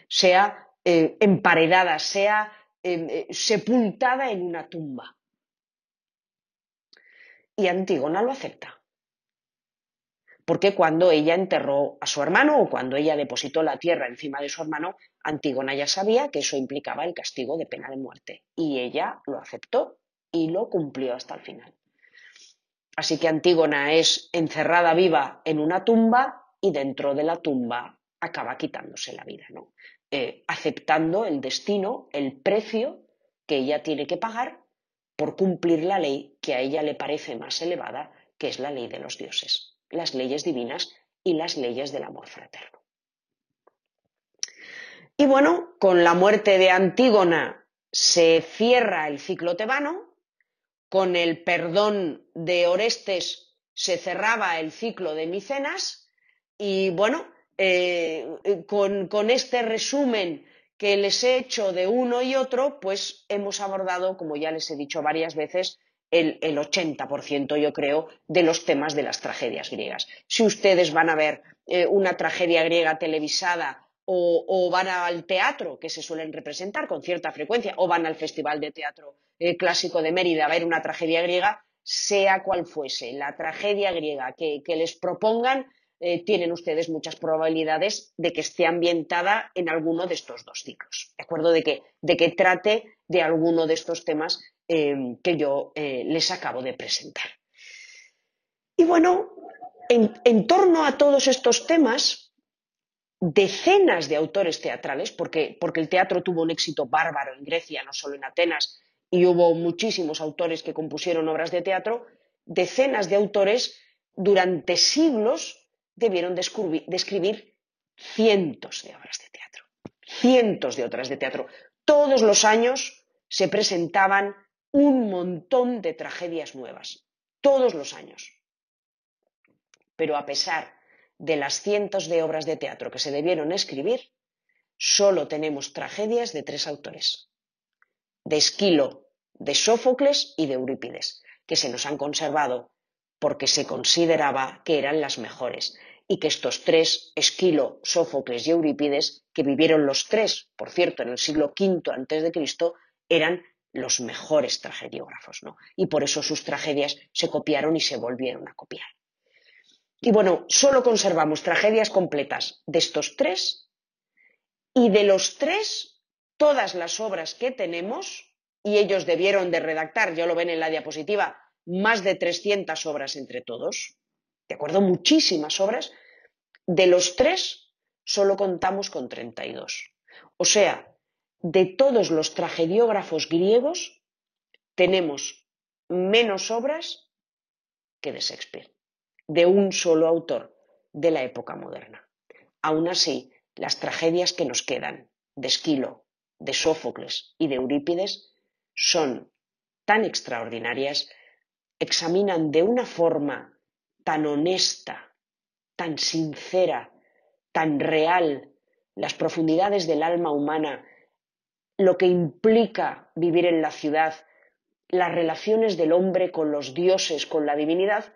sea eh, emparedada, sea em, eh, sepultada en una tumba. Y Antígona lo acepta porque cuando ella enterró a su hermano o cuando ella depositó la tierra encima de su hermano, Antígona ya sabía que eso implicaba el castigo de pena de muerte y ella lo aceptó y lo cumplió hasta el final. Así que Antígona es encerrada viva en una tumba y dentro de la tumba acaba quitándose la vida, ¿no? Eh, aceptando el destino, el precio que ella tiene que pagar por cumplir la ley que a ella le parece más elevada, que es la ley de los dioses las leyes divinas y las leyes del amor fraterno. Y bueno, con la muerte de Antígona se cierra el ciclo tebano, con el perdón de Orestes se cerraba el ciclo de Micenas y bueno, eh, con, este resumen que les he hecho de uno y otro, pues hemos abordado, como ya les he dicho varias veces, el, 80%, yo creo, de los temas de las tragedias griegas. Si ustedes van a ver eh, una tragedia griega televisada o, van al teatro, que se suelen representar con cierta frecuencia, o van al Festival de Teatro eh, Clásico de Mérida a ver una tragedia griega, sea cual fuese la tragedia griega que, les propongan, eh, tienen ustedes muchas probabilidades de que esté ambientada en alguno de estos dos ciclos, ¿de acuerdo? De que, de que trate de alguno de estos temas Em, que yo eh, les acabo de presentar. Y bueno, en, torno a todos estos temas, decenas de autores teatrales, porque, porque el teatro tuvo un éxito bárbaro en Grecia, no solo en Atenas, y hubo muchísimos autores que compusieron obras de teatro, decenas de autores durante siglos debieron de escribir cientos de obras de teatro, cientos de obras de teatro. Todos los años se presentaban un montón de tragedias nuevas, todos los años. Pero a pesar de las cientos de obras de teatro que se debieron escribir, solo tenemos tragedias de tres autores, de Esquilo, de Sófocles y de Eurípides, que se nos han conservado porque se consideraba que eran las mejores y que estos tres, Esquilo, Sófocles y Eurípides, que vivieron los tres, por cierto, en el siglo V antes de Cristo, eran los mejores tragediógrafos, ¿no? Y por eso sus tragedias se copiaron y se volvieron a copiar. Y bueno, solo conservamos tragedias completas de estos tres y de los tres, todas las obras que tenemos, y ellos debieron de redactar, ya lo ven en la diapositiva, más de 300 obras entre todos, ¿de acuerdo? Muchísimas obras. De los tres, solo contamos con 32. O sea, de todos los tragediógrafos griegos, tenemos menos obras que de Shakespeare, de un solo autor, de la época moderna. Aún así, las tragedias que nos quedan de Esquilo, de Sófocles y de Eurípides son tan extraordinarias, examinan de una forma tan honesta, tan sincera, tan real las profundidades del alma humana, lo que implica vivir en la ciudad, las relaciones del hombre con los dioses, con la divinidad,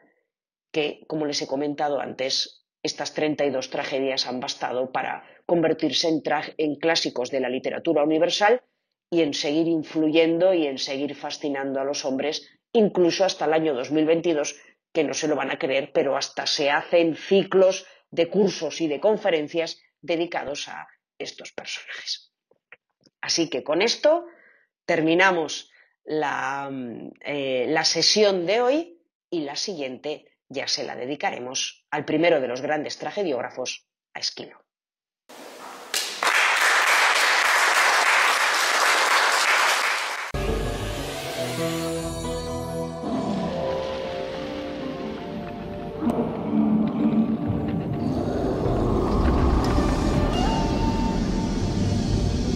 que, como les he comentado antes, estas 32 tragedias han bastado para convertirse en, clásicos de la literatura universal y en seguir influyendo y en seguir fascinando a los hombres, incluso hasta el año 2022, que no se lo van a creer, pero hasta se hacen ciclos de cursos y de conferencias dedicados a estos personajes. Así que con esto terminamos la, eh, la sesión de hoy y la siguiente ya se la dedicaremos al primero de los grandes tragediógrafos, a Esquilo.